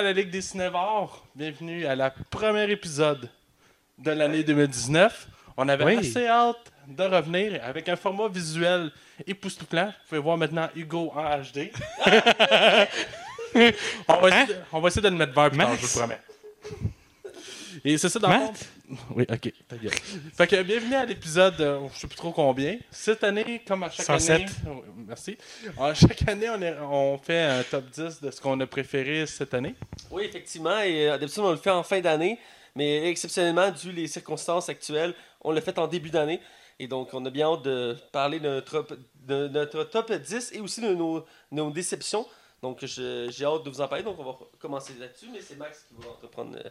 à la Ligue des Cinévores. Bienvenue à la premier épisode de l'année 2019. On avait Oui. assez hâte de revenir avec un format visuel époustouflant. Vous pouvez voir maintenant Hugo en HD. on, va essayer de, on va essayer de le mettre vert plus tard, je vous promets. Et c'est ça dans le? Oui, ok. ta gueule. Fait que bienvenue à l'épisode, euh, je sais plus trop combien. Cette année, comme à chaque 107. année. Oui, merci. À chaque année, on, est- on fait un top 10 de ce qu'on a préféré cette année. Oui, effectivement. Et euh, d'habitude, on le fait en fin d'année. Mais exceptionnellement, dû les circonstances actuelles, on l'a fait en début d'année. Et donc, on a bien hâte de parler de notre, top- de notre top 10 et aussi de nos, nos déceptions. Donc, j'ai hâte de vous en parler. Donc, on va commencer là-dessus. Mais c'est Max qui va entreprendre euh,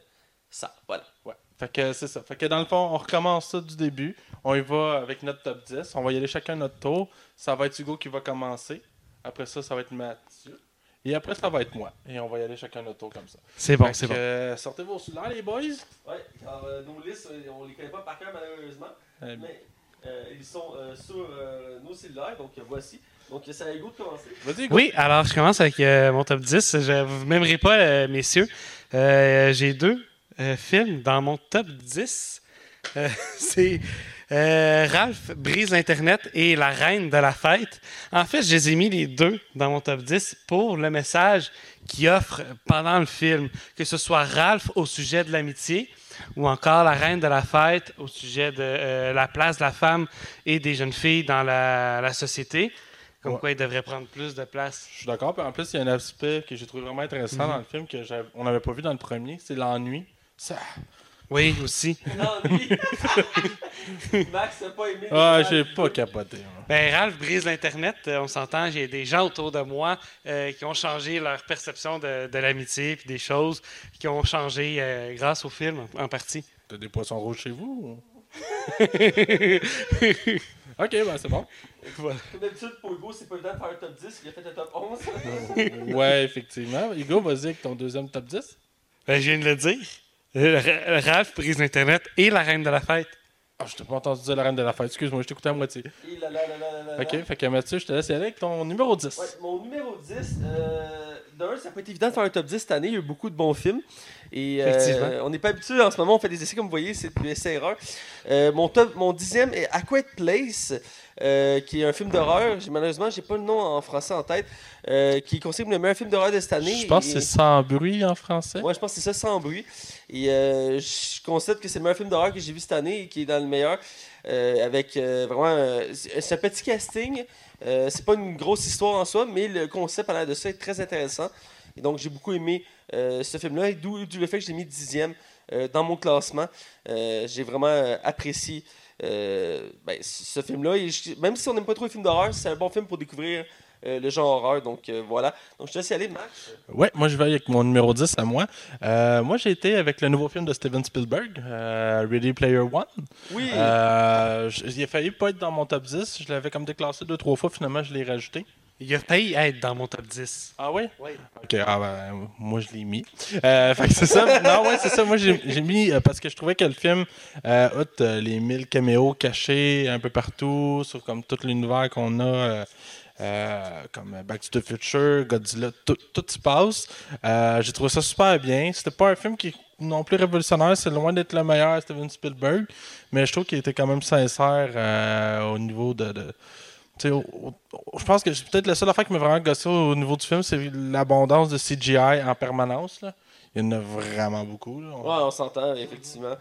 ça. Voilà. Ouais. Fait que c'est ça. Fait que dans le fond, on recommence ça du début. On y va avec notre top 10. On va y aller chacun notre tour. Ça va être Hugo qui va commencer. Après ça, ça va être Mathieu. Et après, ça va être moi. Et on va y aller chacun notre tour comme ça. C'est bon, c'est bon. euh, sortez vos souliers, les boys. Ouais, alors, euh, nos listes, euh, on les connaît pas par cœur, malheureusement. Euh, Mais euh, ils sont euh, sur euh, nos cellulaires. Donc, voici. Donc, c'est à Hugo de commencer. Vas-y, Hugo. Oui, alors je commence avec euh, mon top 10. Je vous m'aimerez pas, euh, messieurs. Euh, J'ai deux euh, films dans mon top 10. Euh, C'est euh, Ralph brise l'Internet et La Reine de la Fête. En fait, je les ai mis les deux dans mon top 10 pour le message qu'il offre pendant le film, que ce soit Ralph au sujet de l'amitié ou encore La Reine de la Fête au sujet de euh, la place de la femme et des jeunes filles dans la, la société. Comme Ouais. quoi, ils devraient prendre plus de place. Je suis d'accord. En plus, il y a un aspect que j'ai trouvé vraiment intéressant Mhm. dans le film que on n'avait pas vu dans le premier. C'est l'ennui. Ça... Oui, aussi. L'ennui. Max n'a pas aimé. Ah, j'ai pas capoté. Ben, Ralph brise l'Internet. Euh, on s'entend, j'ai des gens autour de moi euh, qui ont changé leur perception de, de l'amitié puis des choses qui ont changé euh, grâce au film en, en partie. T'as des poissons rouges chez vous? ou- ok, ben c'est bon. Voilà. Comme d'habitude, pour Hugo, c'est pas le temps de faire un top 10. Il a fait un top 11. ouais, effectivement. Hugo, vas-y avec ton deuxième top 10. Ben, je viens de le dire. Ra- Ralph brise l'Internet et la reine de la fête. Ah, je t'ai pas entendu dire la reine de la fête. Excuse-moi, je t'écoutais à moitié. Là, là, là. Ok, fait que Mathieu, je te laisse y aller avec ton numéro 10. Ouais, mon numéro 10, euh, d'un, ça pas été évident de faire un top 10 cette année. Il y a eu beaucoup de bons films. Et euh, Effectivement. on n'est pas habitué en ce moment. On fait des essais, comme vous voyez, c'est des essais erreurs. Euh, mon, top, mon dixième est A Quiet Place, euh, qui est un film d'horreur. J'ai- Malheureusement, j'ai pas le nom en français en tête. euh, qui est considéré comme le meilleur film d'horreur de cette année. Je pense que c'est sans bruit en français. Ouais, je pense que c'est ça, sans bruit. Et euh, je constate que c'est le meilleur film d'horreur que j'ai vu cette année et qui est dans le meilleur. avec vraiment. c'est un petit casting. C'est pas une grosse histoire en soi, mais le concept à l'air de ça est très intéressant. Et donc, j'ai beaucoup aimé ce film-là, et d'où d'où le fait que je l'ai mis dixième dans mon classement. J'ai vraiment apprécié euh, ben, ce film-là. Même si on n'aime pas trop les films d'horreur, c'est un bon film pour découvrir euh, le genre horreur. Donc, euh, voilà. Donc, je te laisse y aller, Max. Ouais, moi je vais avec mon numéro 10 à moi. Euh, moi j'ai été avec le nouveau film de Steven Spielberg, Ready Player One. Oui. Il a failli pas être dans mon top 10. Je l'avais comme déclassé deux, trois fois. Finalement, je l'ai rajouté. Il a failli être dans mon top 10. Ah oui? Oui. Ok, ah ben, moi je l'ai mis. Euh, fait que c'est ça. Non, ouais, c'est ça. Moi j'ai j'ai mis euh, parce que je trouvais que le film, euh, outre euh, les 1000 caméos cachés un peu partout, sur comme tout l'univers qu'on a, euh, euh, comme Back to the Future, Godzilla, tout, tout se passe. Euh, j'ai trouvé ça super bien. C'était pas un film qui est non plus révolutionnaire, c'est loin d'être le meilleur Steven Spielberg, mais je trouve qu'il était quand même sincère euh, au niveau de. de- je pense que c'est peut-être la seule affaire qui m'a vraiment gossé au niveau du film, c'est l'abondance de CGI en permanence. Là. Il y en a vraiment beaucoup. là. Ouais, on s'entend, effectivement.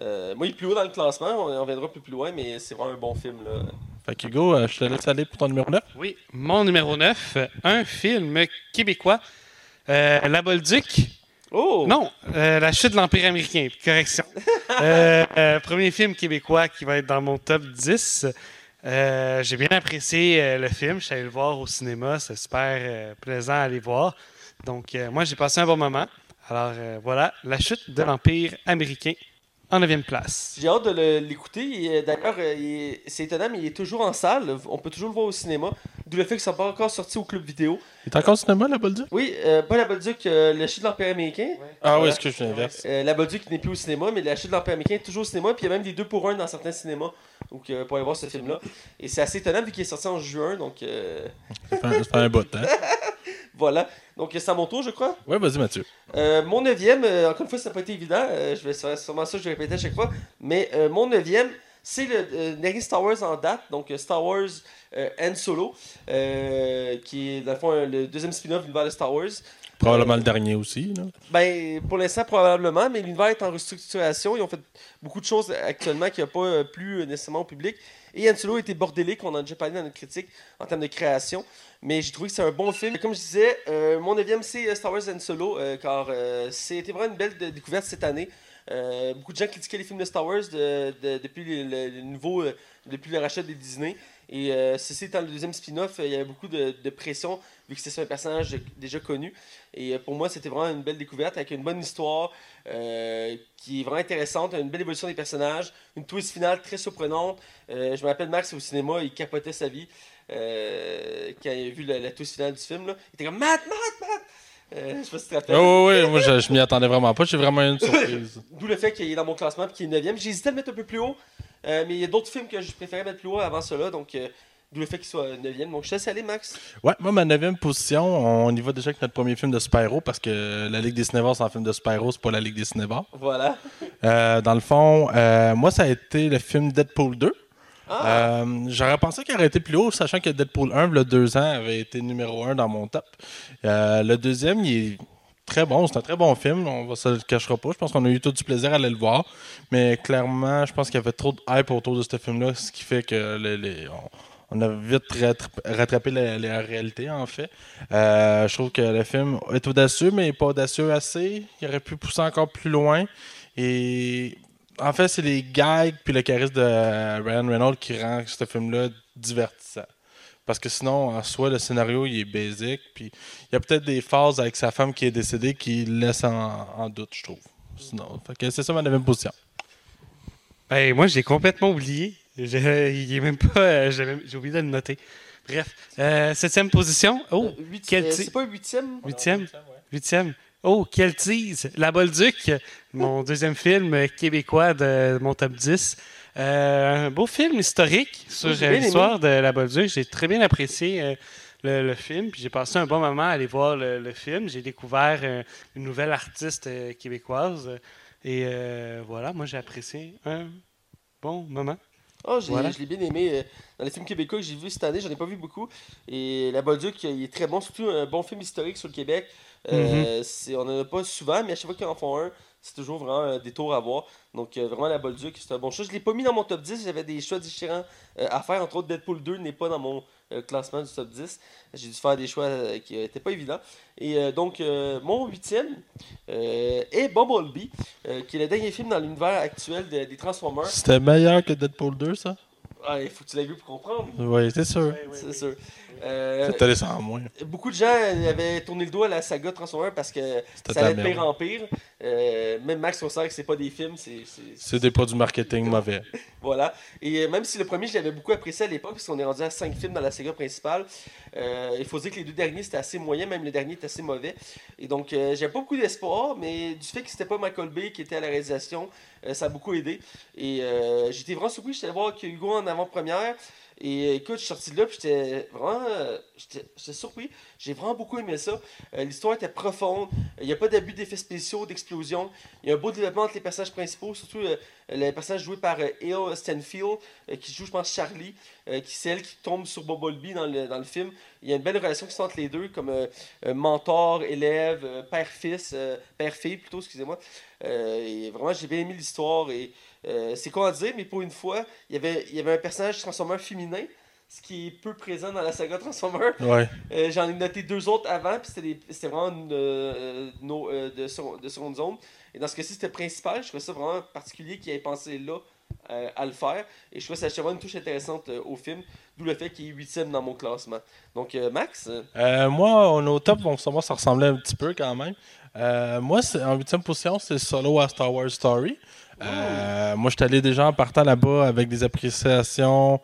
Euh, moi, il est plus haut dans le classement, on, on viendra plus, plus loin, mais c'est vraiment un bon film. Là. Fait que Hugo, euh, je te laisse aller pour ton numéro 9. Oui, mon numéro 9, un film québécois. Euh, la Bolduc. Oh! Non, euh, La chute de l'Empire américain. Correction. Euh, euh, premier film québécois qui va être dans mon top 10. Euh, J'ai bien apprécié euh, le film. Je suis allé le voir au cinéma. C'est super euh, plaisant à aller voir. Donc, moi, j'ai passé un bon moment. Alors, voilà, La chute de l'Empire américain en 9e place. J'ai hâte de l'écouter. D'ailleurs, il est- c'est étonnant, mais il est toujours en salle. On peut toujours le voir au cinéma. D'où le fait que ça n'est pas encore sorti au club vidéo. Il est encore au cinéma, la Bolduc? Oui, euh, pas la Bolduc, euh, le chute de l'Empire américain. Ah oui, Voilà. est-ce que je l'inverse? Euh, la Bolduc n'est plus au cinéma, mais la chute de l'Empire américain est toujours au cinéma. Puis il y a même des deux pour un dans certains cinémas. Donc, euh, pour aller voir ce film-là. Et c'est assez étonnant vu qu'il est sorti en juin. Donc, euh, Ça fait un- ça fait un bout, hein? Voilà. Donc, c'est à mon tour, je crois. Ouais, vas-y, Mathieu. Euh, mon neuvième, euh, encore une fois, ça n'a pas été évident. euh, je vais c'est sûrement ça je vais répéter à chaque fois. Mais euh, mon neuvième, c'est le euh, dernier Star Wars en date. Donc, euh, Star Wars Han Solo, euh, qui est dans le fond euh, le deuxième spin-off de l'univers de Star Wars. Probablement le dernier aussi. Là. Ben, pour l'instant, probablement, mais l'univers est en restructuration. Ils ont fait beaucoup de choses actuellement qui n'ont pas euh, plu euh, nécessairement au public. Et Han Solo a été bordélique, on en a déjà parlé dans notre critique en termes de création. Mais j'ai trouvé que c'est un bon film. Comme je disais, euh, mon neuvième, c'est euh, Star Wars Han Solo, euh, car euh, c'était vraiment une belle découverte cette année. Euh, beaucoup de gens critiquaient les films de Star Wars de- de- depuis le, nouveau, euh, depuis le rachat des Disney. Et euh, ceci étant le deuxième spin-off, il y avait beaucoup de, de pression, vu que c'était un personnage déjà connu. Et pour moi, c'était vraiment une belle découverte avec une bonne histoire qui est vraiment intéressante, une belle évolution des personnages, une twist finale très surprenante. Je me rappelle Max au cinéma, il capotait sa vie quand il a vu la, la twist finale du film. Il était comme Matt, Matt, Matt! Euh, je sais pas si tu te rappelles. Oh, ouais, ouais, moi, je, je m'y attendais vraiment pas. J'ai vraiment eu une surprise. D'où le fait qu'il est dans mon classement et qu'il est 9 J'hésitais à le mettre un peu plus haut, euh, mais il y a d'autres films que je préférais mettre plus haut avant cela, donc euh, d'où le fait qu'il soit 9 Donc je te laisse aller, Max. Ouais, moi, ma neuvième position, on y va déjà avec notre premier film de super-héros parce que la Ligue des Cinévores, c'est un film de super-héros, c'est pas la Ligue des Cinévores. Voilà. Euh, dans le fond, euh, moi, ça a été le film Deadpool 2. Euh, J'aurais pensé qu'il aurait été plus haut, sachant que Deadpool 1, le 2 ans, avait été numéro 1 dans mon top. Euh, le deuxième, il est très bon. C'est un très bon film. On va se le cachera pas. Je pense qu'on a eu tout du plaisir à aller le voir. Mais clairement, je pense qu'il y avait trop de hype autour de ce film-là, ce qui fait que on, a vite rattra- rattrapé la, la réalité, en fait. Euh, je trouve que le film est audacieux, mais pas audacieux assez. Il aurait pu pousser encore plus loin. Et en fait, c'est les gags puis le charisme de Ryan Reynolds qui rend ce film-là divertissant. Parce que sinon, en soi, le scénario, il est basique. Puis il y a peut-être des phases avec sa femme qui est décédée qui laissent en, en doute, je trouve. Sinon, c'est ça ma neuvième position. Ben, moi, j'ai complètement oublié. Je- il est même pas. euh, j'ai même- oublié de le noter. Bref. Euh, septième position. Oh, euh, huit- quel euh, ti- c'est pas huitième? Huitième. Huitième. Oh, quel tease! La Bolduc, mon deuxième film québécois de mon top 10. Euh, un beau film historique sur l'histoire de la Bolduc. J'ai très bien apprécié euh, le, le film. J'ai passé un bon moment à aller voir le, le film. J'ai découvert euh, une nouvelle artiste québécoise. Et voilà, moi j'ai apprécié un bon moment. Oh, j'ai- Voilà. je l'ai bien aimé. euh, Dans les films québécois que j'ai vus cette année, j'en ai pas vu beaucoup. Et La Bolduc, il est très bon. Surtout un bon film historique sur le Québec. Mhm. Euh, c'est- on en a pas souvent, mais à chaque fois qu'ils en font un, c'est toujours vraiment un détour à voir. Donc, euh, vraiment, La Bolduc, c'est un bon choix. Je l'ai pas mis dans mon top 10. J'avais des choix différents à faire. Entre autres, Deadpool 2 n'est pas dans mon euh, classement du top 10. J'ai dû faire des choix euh, qui n'étaient pas évidents. Et euh, donc, mon huitième est Bumblebee, qui est le dernier film dans l'univers actuel de- des Transformers. C'était meilleur que Deadpool 2, ça? Ah, il faut que tu l'aies vu pour comprendre. Oui, c'est sûr. C'est sûr. Euh, en moins. beaucoup de gens avaient tourné le doigt à la saga Transformers parce que ça allait de pire en pire. Euh, même Max considère que c'est pas des films, c'est. c'est- C'est des produits marketing mauvais. Voilà. Et euh, même si le premier, je l'avais beaucoup apprécié à l'époque, parce qu'on est rendu à 5 films dans la saga principale, euh, il faut dire que les deux derniers, c'était assez moyen, même le dernier est assez mauvais. Et donc, euh, j'avais pas beaucoup d'espoir, mais du fait que c'était pas Michael Bay qui était à la réalisation, euh, ça a beaucoup aidé. Et euh, j'étais vraiment surpris, j'étais allé voir que Hugo en avant-première. Et euh, écoute, je suis sorti de là, puis j'étais vraiment euh, j'étais surpris. J'ai vraiment beaucoup aimé ça. Euh, L'histoire était profonde. Il n'y a pas d'abus d'effets spéciaux, d'explosions. Il y a un beau développement entre les personnages principaux, surtout euh, le personnage joué par euh, Hale Stanfield, qui joue, je pense, Charlie, qui c'est elle qui tombe sur Bumblebee dans le, dans le film. Il y a une belle relation qui se entre les deux, comme mentor, élève, père-fils, père-fille plutôt, excusez-moi. Et vraiment, j'ai bien aimé l'histoire. Et euh, c'est quoi à dire, mais pour une fois, il y avait, il y avait un personnage Transformer féminin, ce qui est peu présent dans la saga Transformer. Ouais. Euh, J'en ai noté deux autres avant, puis c'était vraiment une, euh, euh, de, second- de seconde zone. Et dans ce cas-ci, c'était principal. Je trouvais ça vraiment particulier qu'il ait pensé là à le faire. Et je trouvais ça vraiment une touche intéressante au film, d'où le fait qu'il est huitième dans mon classement. Donc, Max, euh, Euh, moi, nos top vont savoir ça ressemblait un petit peu quand même. Moi, c'est- en huitième position, c'est Solo à Star Wars Story. Euh, moi, je déjà en partant là-bas avec des appréciations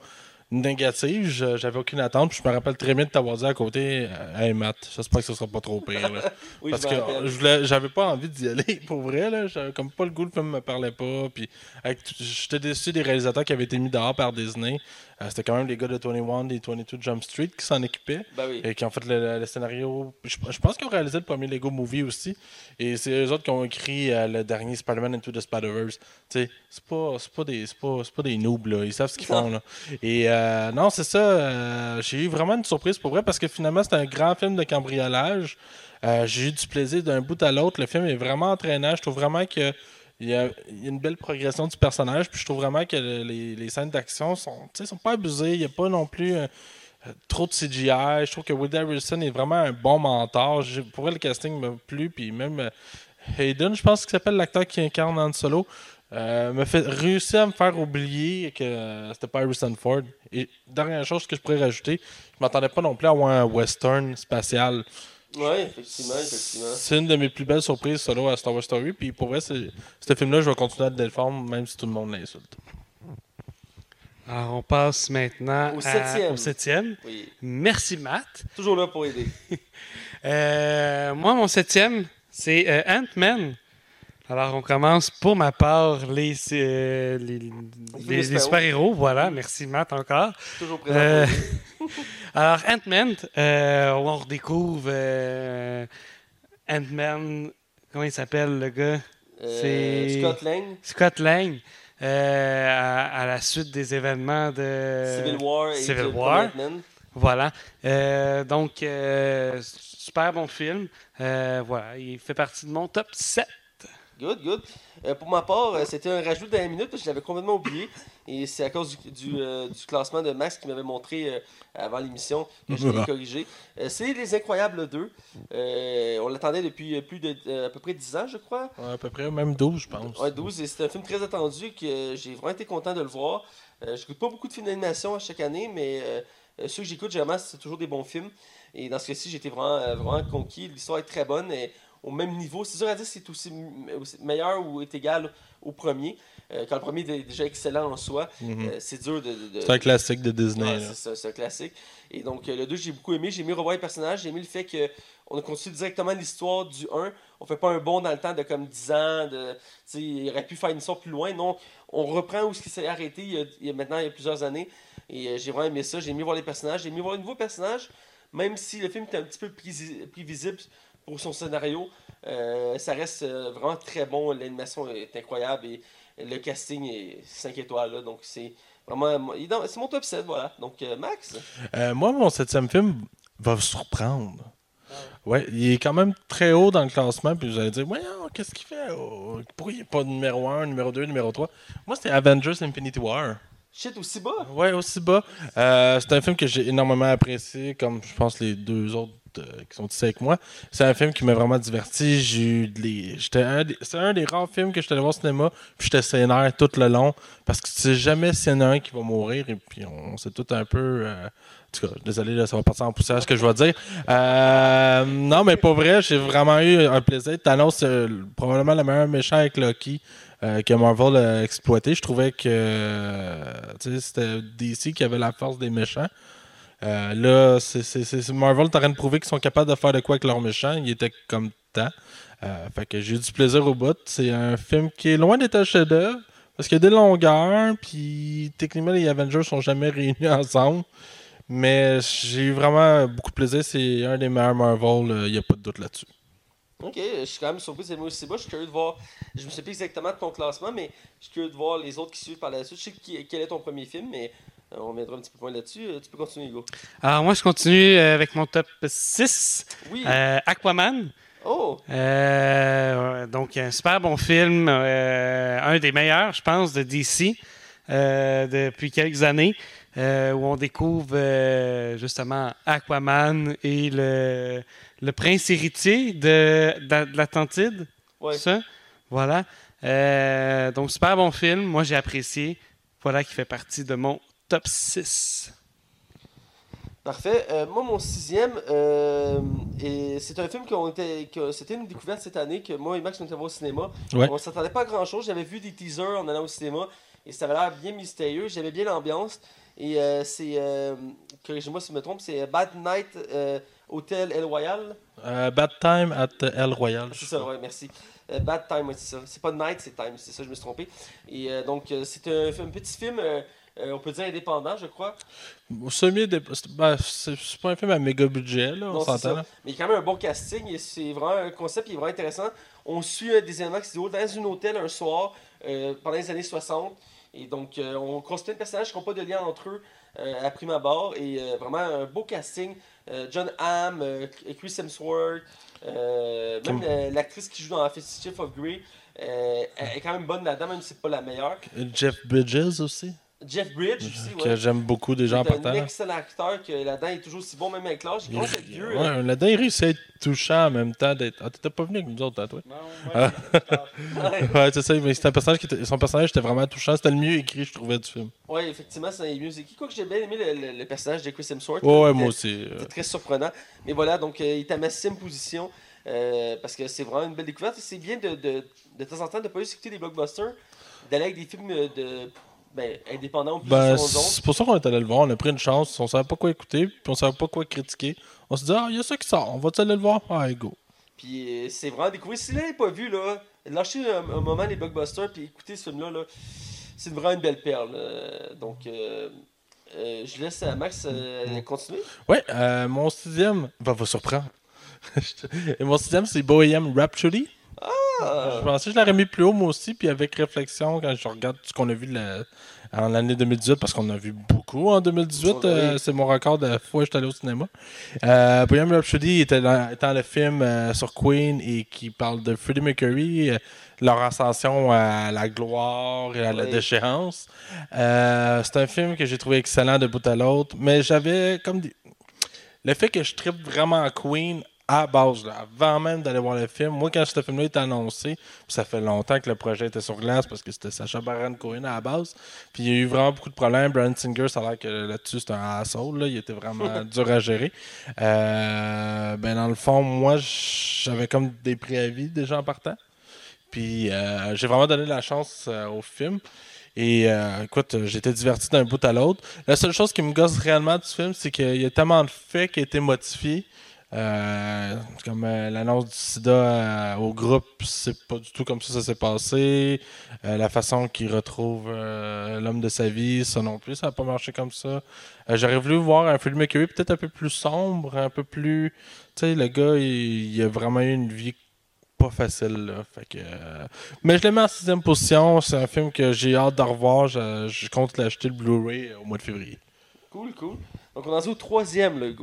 négative. J'avais aucune attente. Puis je me rappelle très bien de t'avoir dit à côté euh, Hey Matt, j'espère que ce sera pas trop pire. là. Oui, Parce que j'avais pas envie d'y aller pour vrai. là. J'avais comme pas le goût, le film me parlait pas. Puis j'étais déçu des réalisateurs qui avaient été mis dehors par Disney. Euh, C'était quand même les gars de 21 des 22 Jump Street qui s'en occupaient. Ben oui. Et qui ont fait le, scénario. Je, je pense qu'ils ont réalisé le premier Lego Movie aussi. Et c'est eux autres qui ont écrit euh, le dernier Spider-Man Into the Spider-Verse. C'est pas, pas, des, pas, pas des noobs, là. Ils savent ce qu'ils font, là. Et euh, non, c'est ça. euh, j'ai eu vraiment une surprise pour vrai parce que finalement, c'est un grand film de cambriolage. Euh, j'ai eu du plaisir d'un bout à l'autre. Le film est vraiment entraînant. Je trouve vraiment que. Il y, a, une belle progression du personnage, je trouve vraiment que le- les, scènes d'action sont, sont pas abusées. Il n'y a pas non plus euh, euh, trop de CGI. Je trouve que Woody Harrelson est vraiment un bon mentor. Pour vrai, le casting m'a plu, puis même euh, Hayden, je pense qu'il s'appelle l'acteur qui incarne Han Solo, euh, me fait réussir à me faire oublier que euh, c'était pas Harrison Ford. Et dernière chose que je pourrais rajouter, je m'attendais pas non plus à avoir un western spatial. Oui, effectivement, effectivement. C'est une de mes plus belles surprises solo à Star Wars Story. Puis pour vrai, c'est- ce film-là, je vais continuer à le défendre, même si tout le monde l'insulte. Alors, on passe maintenant Au à- septième. au septième. Oui. Merci, Matt. Toujours là pour aider. Euh, moi, mon septième, c'est euh, Ant-Man. Alors, on commence pour ma part les, euh, les, les- les super-héros. Voilà, merci Matt encore. Toujours présent. Euh, alors, Ant-Man, euh, on redécouvre Ant-Man, comment il s'appelle le gars? C'est- Scott Lang, Scott Lang, à, à la suite des événements de Civil War et Civil War. Voilà. Euh, donc, euh, super bon film. Euh, voilà, il fait partie de mon top 7. Good, good. Euh, pour ma part, euh, c'était un rajout d'un minute parce que je l'avais complètement oublié. Et c'est à cause du, du, euh, du classement de Max qui m'avait montré avant l'émission que je l'ai corrigé. C'est Les Incroyables 2. Euh, on l'attendait depuis plus de à peu près 10 ans, je crois. Ouais, à peu près, même 12, je pense. Ouais, 12. Et c'est un film très attendu que j'ai vraiment été content de le voir. Euh, j'écoute pas beaucoup de films d'animation à chaque année, mais ceux que j'écoute, généralement, c'est toujours des bons films. Et dans ce cas-ci, été vraiment, vraiment conquis. L'histoire est très bonne. Et au même niveau, c'est dur à dire si c'est aussi, aussi meilleur ou est égal au premier. Euh, quand le premier est déjà excellent en soi, Mhm. euh, c'est dur de. de- de- C'est un classique de Disney. Ouais, c'est ça, un classique. Et donc, euh, le 2, j'ai beaucoup aimé. J'ai aimé revoir les personnages. J'ai aimé le fait qu'on a continué directement l'histoire du 1. On fait pas un bond dans le temps de comme 10 ans. De, il aurait pu faire une histoire plus loin. Non, on reprend où ce qui s'est arrêté il y, a, il y a maintenant il y a plusieurs années. Et euh, j'ai vraiment aimé ça. J'ai aimé voir les personnages. J'ai aimé voir les nouveaux personnages. Même si le film était un petit peu prévisible pour son scénario, euh, ça reste euh, vraiment très bon. L'animation est incroyable et le casting est 5 étoiles. là. donc, c'est vraiment. C'est mon top 7, voilà. Donc, euh, Max? Euh, moi, mon septième film va vous surprendre. Ouais, il est quand même très haut dans le classement, puis vous allez dire, voyons, qu'est-ce qu'il fait? Oh, Pourquoi il n'est pas numéro 1, numéro 2, numéro 3 Moi, c'était Avengers Infinity War. Shit, aussi bas? Ouais, aussi bas. Euh, c'est un film que j'ai énormément apprécié, comme je pense les deux autres qui sont ici avec moi. C'est un film qui m'a vraiment diverti. C'est un des rares films que j'étais allé voir au cinéma, puis j'étais sénère tout le long, parce que tu sais jamais s'il y en a un qui va mourir, et puis on sait tout un peu. euh, En tout cas, désolé, ça va partir en poussière ce que je vais dire. Euh, non, mais pour vrai, j'ai vraiment eu un plaisir. Thanos, c'est probablement le meilleur méchant avec Loki euh, que Marvel a exploité. Je trouvais que euh, c'était DC qui avait la force des méchants. Euh, là, c'est, Marvel est en train de prouver qu'ils sont capables de faire de quoi avec leurs méchants. Ils étaient comme temps. Euh, fait que j'ai eu du plaisir au bout. C'est un film qui est loin d'être un chef-d'œuvre parce qu'il y a des longueurs, puis techniquement les Avengers sont jamais réunis ensemble. Mais j'ai eu vraiment beaucoup de plaisir. C'est un des meilleurs Marvel. Il n'y a pas de doute là-dessus. Ok, je suis quand même surpris, c'est moi aussi bas. Je suis curieux de voir. Je me sais plus exactement de ton classement, mais je suis curieux de voir les autres qui suivent par la suite. Je sais quel est ton premier film, mais euh, on reviendra un petit peu là-dessus. Euh, Tu peux continuer, Hugo. Alors, moi, je continue euh, avec mon top 6. Oui. Euh, Aquaman. Oh, Euh, donc, un super bon film. euh, un des meilleurs, je pense, de DC euh, depuis quelques années. où on découvre justement Aquaman et le, le prince héritier de, de, de l'Atlantide. ouais. Ça, voilà. Donc, super bon film. Moi, j'ai apprécié. Voilà qui fait partie de mon top 6. Parfait. Euh, moi, mon sixième, euh, et c'est un film qu'on était, que c'était une découverte cette année que moi et Max était voir au cinéma. Ouais. On s'attendait pas à grand chose. J'avais vu des teasers en allant au cinéma et ça avait l'air bien mystérieux. J'aimais bien l'ambiance. Et euh, c'est, corrigez-moi si je me trompe, c'est Bad Night Hotel El Royal. Bad Time at El Royal. C'est ça, ouais, merci. Bad Time, ouais, c'est ça. C'est pas Night, c'est Time, c'est ça, je me suis trompé. Et donc, c'est un, un petit film, euh, euh, on peut dire indépendant, je crois. Semi ben, c'est- pas un film à méga budget, là, on s'entend. Mais il y a quand même un bon casting et c'est vraiment un concept qui est vraiment intéressant. On suit un des événements qui se déroulent dans un hôtel un soir euh, pendant les années 60. Et donc, euh, on construit des personnages qui n'ont pas de lien entre eux euh, à prime abord. Et euh, vraiment un beau casting. Euh, John Hamm, euh, Chris Hemsworth, euh, même l'actrice qui joue dans Fifty Shades of Grey. euh, elle est quand même bonne là-dedans, même si c'est pas la meilleure. Jeff Bridges aussi, Jeff Bridges aussi, que ouais. j'aime beaucoup déjà en C'est un partant. excellent acteur que là-dedans il est toujours aussi bon, même avec l'âge. Il commence à être vieux. hein. Ouais, là-dedans, il réussit à être touchant en même temps. d'être- Ah, t'étais pas venu avec nous autres, hein, toi? Non, Ah. Ouais. Ouais, c'est ça, mais c'était un personnage qui était- son personnage était vraiment touchant. C'était le mieux écrit, je trouvais, du film. Ouais, effectivement, c'est mieux écrit. Quoi que j'ai bien aimé le, le- le personnage de Chris Hemsworth. Ouais, ouais, moi aussi. euh. C'était très surprenant. Mais voilà, donc euh, il est à ma sixième position. euh, parce que c'est vraiment une belle découverte. Et C'est bien de, de, de temps en temps de ne pas juste écouter des blockbusters, d'aller avec des films de, ben, plus Ben, c'est pour ça qu'on est allé le voir. On a pris une chance. On savait pas quoi écouter, puis on savait pas quoi critiquer. On s'est dit, ah, il y a ça qui sort. On va-tu aller le voir? Ah, go. Puis euh, c'est vraiment découvrir. Si vous l'avez pas vu, là, lâchez un, un moment les blockbusters puis écoutez ce film-là. Là, c'est vraiment une belle perle. euh, donc, euh, euh, je laisse à Max continuer. Ouais, euh, mon sixième va vous surprendre. Et mon sixième, c'est Bohemian Rhapsody. Je pensais que je l'aurais mis plus haut, moi aussi. Puis avec réflexion, quand je regarde ce qu'on a vu la- en l'année 2018, parce qu'on a vu beaucoup en 2018, Oui. euh, c'est mon record de fois que j'étais allé au cinéma. Euh, Bohemian Rhapsody était dans, étant le film euh, sur Queen et qui parle de Freddie Mercury, euh, leur ascension à la gloire et à la déchéance. Euh, c'est un film que j'ai trouvé excellent de bout à l'autre, mais j'avais comme des... le fait que je tripe vraiment à Queen à base, là, avant même d'aller voir le film. Moi, quand ce film-là était annoncé, ça fait longtemps que le projet était sur glace parce que c'était Sacha Baron Cohen à la base. Puis il y a eu vraiment beaucoup de problèmes. Brian Singer, ça a l'air que là-dessus, c'est un asshole. Là. Il était vraiment dur à gérer. Euh, ben, dans le fond, moi, j'avais comme des préavis déjà en partant. Puis euh, j'ai vraiment donné la chance euh, au film. Et euh, écoute, été diverti d'un bout à l'autre. La seule chose qui me gosse réellement du film, c'est qu'il y a tellement de faits qui ont été modifiés. Euh, comme euh, l'annonce du sida euh, au groupe, c'est pas du tout comme ça ça s'est passé. La façon qu'il retrouve l'homme de sa vie, ça non plus, ça n'a pas marché comme ça. J'aurais voulu voir un film Mercury peut-être un peu plus sombre, un peu plus. Tu sais, le gars, il, a vraiment eu une vie pas facile. Là. Fait que, Mais je l'ai mis en sixième position. C'est un film que j'ai hâte de revoir. Je, compte l'acheter le Blu-ray au mois de février. cool, cool. Donc, on en est au troisième, le.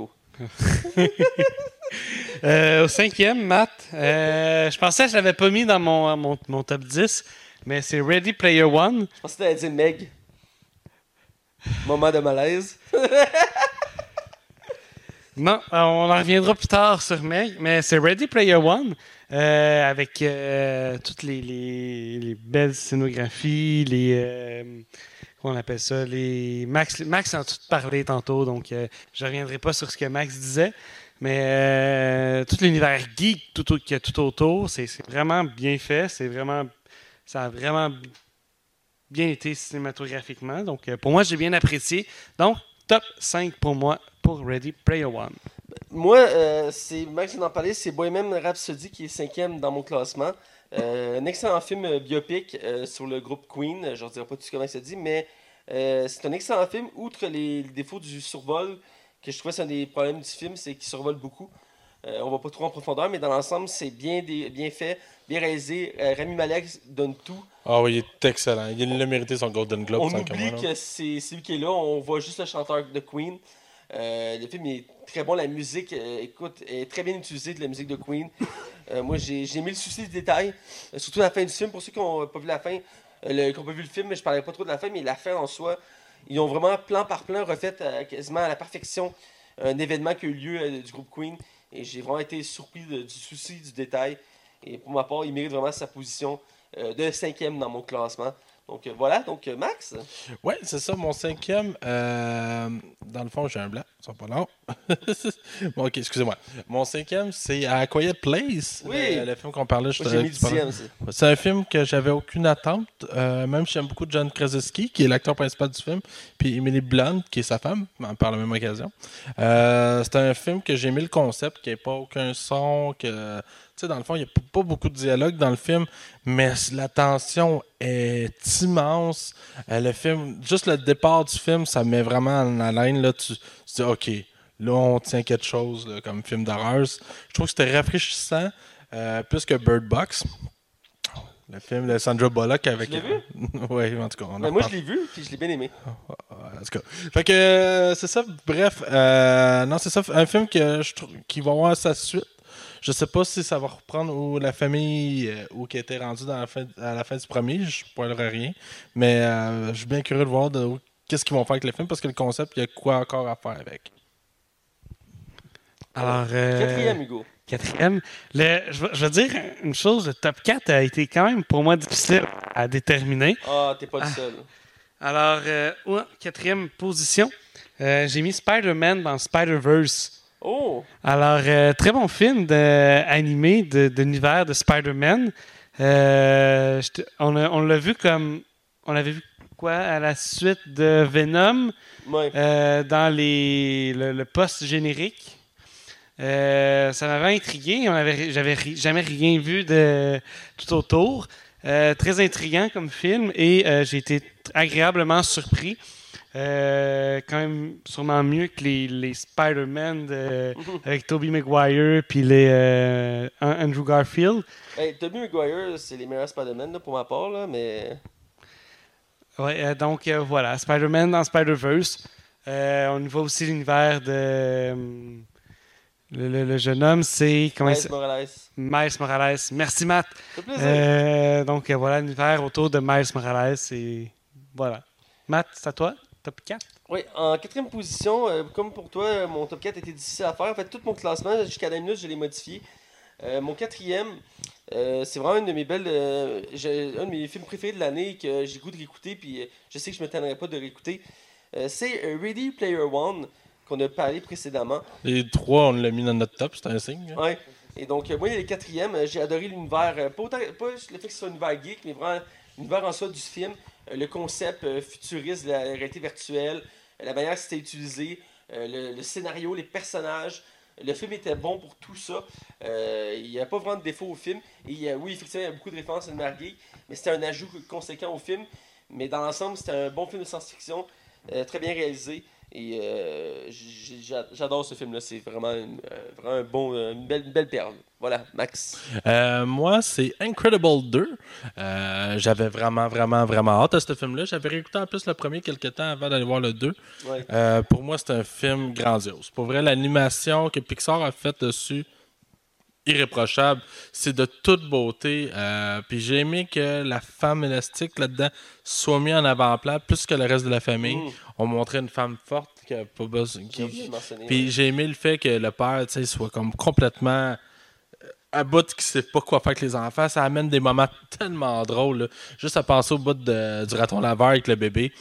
Euh, au cinquième, Matt, euh, je pensais que je l'avais pas mis dans mon, mon, mon top 10, mais c'est Ready Player One. Je pensais que dire Meg. Moment de malaise. Non, euh, on en reviendra plus tard sur Meg, mais c'est Ready Player One euh, avec toutes les, les, les belles scénographies, les euh, comment on appelle ça, les Max, Max tout parlé tantôt, donc euh, je reviendrai pas sur ce que Max disait, mais euh, tout l'univers geek tout, qu'il y a tout autour, c'est vraiment bien fait, c'est vraiment ça a vraiment bien été cinématographiquement, donc euh, pour moi j'ai bien apprécié, donc top 5 pour moi pour Ready Player One. Moi, c'est Max vient d'en parler, c'est Bohemian Rhapsody qui est cinquième dans mon classement. Euh, un excellent film euh, biopic euh, sur le groupe Queen. Je ne dirai pas tout comment ça dit, mais c'est un excellent film. Outre les, les défauts du survol, que je trouvais c'est un des problèmes du film, c'est qu'il survole beaucoup. Euh, on va pas trop en profondeur, mais dans l'ensemble, c'est bien, bien fait, bien réalisé. Rami Malek donne tout. Ah oui, il est excellent. Il a mérité son Golden Globe. On oublie que c'est c'est lui qui est là, on voit juste le chanteur de Queen. Euh, le film est très bon, la musique, euh, écoute, est très bien utilisée de la musique de Queen. Euh, moi, j'ai j'ai mis le souci du détail, euh, surtout à la fin du film. Pour ceux qui n'ont pas vu la fin, le- qui pas vu le film, je parlerai pas trop de la fin, mais la fin en soi, ils ont vraiment plan par plan refait quasiment à la perfection un événement qui a eu lieu du groupe Queen. Et j'ai vraiment été surpris du souci du détail. Et pour ma part, il mérite vraiment sa position de cinquième dans mon classement. Donc euh, voilà, donc euh, Max. Ouais, c'est ça, mon cinquième. euh, dans le fond, j'ai un blanc. Ils sont pas longs. bon, ok, excusez-moi. Mon cinquième, c'est A Quiet Place. Oui. Le, le film qu'on parlait mis dixième. c'est- un film que j'avais aucune attente. euh, même si j'aime beaucoup John Krasinski, qui est l'acteur principal du film, puis Emily Blunt, qui est sa femme, par la même occasion. Euh, c'est un film que j'ai aimé le concept, qui n'a pas aucun son, que... Sais, dans le fond, il n'y a pas beaucoup de dialogue dans le film, mais la tension est immense. Euh, le film, juste le départ du film, ça met vraiment en haleine. Là, tu, tu dis, OK, là, on tient quelque chose là, comme film d'horreur. Je trouve que c'était rafraîchissant, euh, plus que Bird Box. Le film de Sandra Bullock avec. Tu l'as vu? oui, en tout cas. On Ben, moi, je l'ai vu, puis je l'ai bien aimé. En tout cas. Fait que euh, c'est ça. Bref, euh, non, c'est ça. Un film que je trouve qui va avoir sa suite. Je sais pas si ça va reprendre où la famille euh, ou qui était rendue dans la fin, à la fin du premier. Je spoilerai rien. Mais euh, je suis bien curieux de voir de qu'est-ce qu'ils vont faire avec le film parce que le concept, il y a quoi encore à faire avec. Alors, euh, Quatrième, Hugo. Quatrième. Le, je, vais, je vais dire une chose, le top 4 a été quand même pour moi difficile à déterminer. Ah, t'es pas le Ah. seul. Alors, euh, ouais, quatrième position, euh, j'ai mis Spider-Man dans Spider-Verse. Oh! Alors, euh, très bon film de, animé de, de l'univers de Spider-Man. Euh, on l'a vu comme. On l'avait vu quoi à la suite de Venom? Ouais. euh, dans les, le, le post-générique. Ça m'avait intrigué. J'avais jamais rien vu de tout autour. Très intriguant comme film et j'ai été agréablement surpris. Euh, quand même sûrement mieux que les, les Spider-Man de- avec Tobey Maguire puis les euh, An- Andrew Garfield. Hey, Tobey Maguire, c'est les meilleurs Spider-Man là, pour ma part, là, mais. Ouais, euh, donc voilà, Spider-Man dans Spider-Verse. On y voit aussi l'univers de. le, le- le jeune homme, c'est. Miles Morales. Miles Morales. Merci, Matt. Donc voilà, l'univers autour de Miles Morales. Et voilà. Matt, c'est à toi Top 4 Oui, en quatrième position, euh, comme pour toi, euh, mon top 4 était difficile à faire. En fait, tout mon classement, jusqu'à la minute, je l'ai modifié. Euh, mon quatrième, euh, c'est vraiment une de mes belles. euh, un de mes films préférés de l'année que j'ai le goût de réécouter, puis je sais que je ne me tannerai pas de réécouter. Euh, c'est Ready Player One, qu'on a parlé précédemment. Les trois, on l'a mis dans notre top, c'est un signe. Ouais. Et donc, euh, moi, il est le quatrième. J'ai adoré l'univers. euh, pas, autant, pas le fait que ce soit un univers geek, mais vraiment l'univers en soi du film. Euh, le concept euh, futuriste de la réalité virtuelle. euh, la manière que c'était utilisé. le, scénario, les personnages. Le film était bon pour tout ça. Il n'y a pas vraiment de défaut au film. Et oui, effectivement, il y a beaucoup de références à geek, mais c'était un ajout conséquent au film. Mais dans l'ensemble, c'était un bon film de science-fiction, très bien réalisé. Et j'adore ce film-là. C'est vraiment, vraiment un bon, une, belle, une belle perle. Voilà, Max. Euh, moi, c'est Incredible 2. Euh, J'avais vraiment, vraiment, vraiment hâte à ce film-là. J'avais réécouté en plus le premier quelques temps avant d'aller voir le 2. Ouais. Euh, pour moi, c'est un film grandiose. Pour vrai, l'animation que Pixar a faite dessus, irréprochable. C'est de toute beauté. Euh, Puis j'ai aimé que la femme élastique là-dedans soit mise en avant-plan plus que le reste de la famille. Mm. On montrait une femme forte qui a pas besoin. Qui... Puis j'ai aimé le fait que le père, tu sais, soit comme complètement à bout qui sait pas quoi faire avec les enfants. Ça amène des moments tellement drôles. là. Juste à penser au bout de- du raton laveur avec le bébé.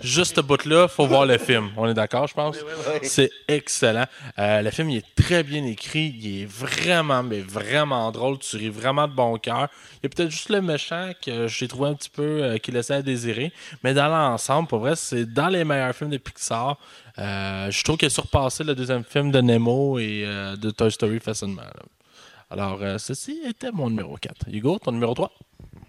Juste ce bout-là, faut voir le film. On est d'accord, je pense? C'est excellent. Euh, le film il est très bien écrit. Il est vraiment, mais vraiment drôle. Tu ris vraiment de bon cœur. Il y a peut-être juste le méchant que j'ai trouvé un petit peu euh, qui laissait à désirer. Mais dans l'ensemble, pour vrai, c'est dans les meilleurs films de Pixar. Euh, je trouve qu'il a surpassé le deuxième film de Nemo et euh, de Toy Story facilement. là. Alors, euh, ceci était mon numéro 4. Hugo, ton numéro 3?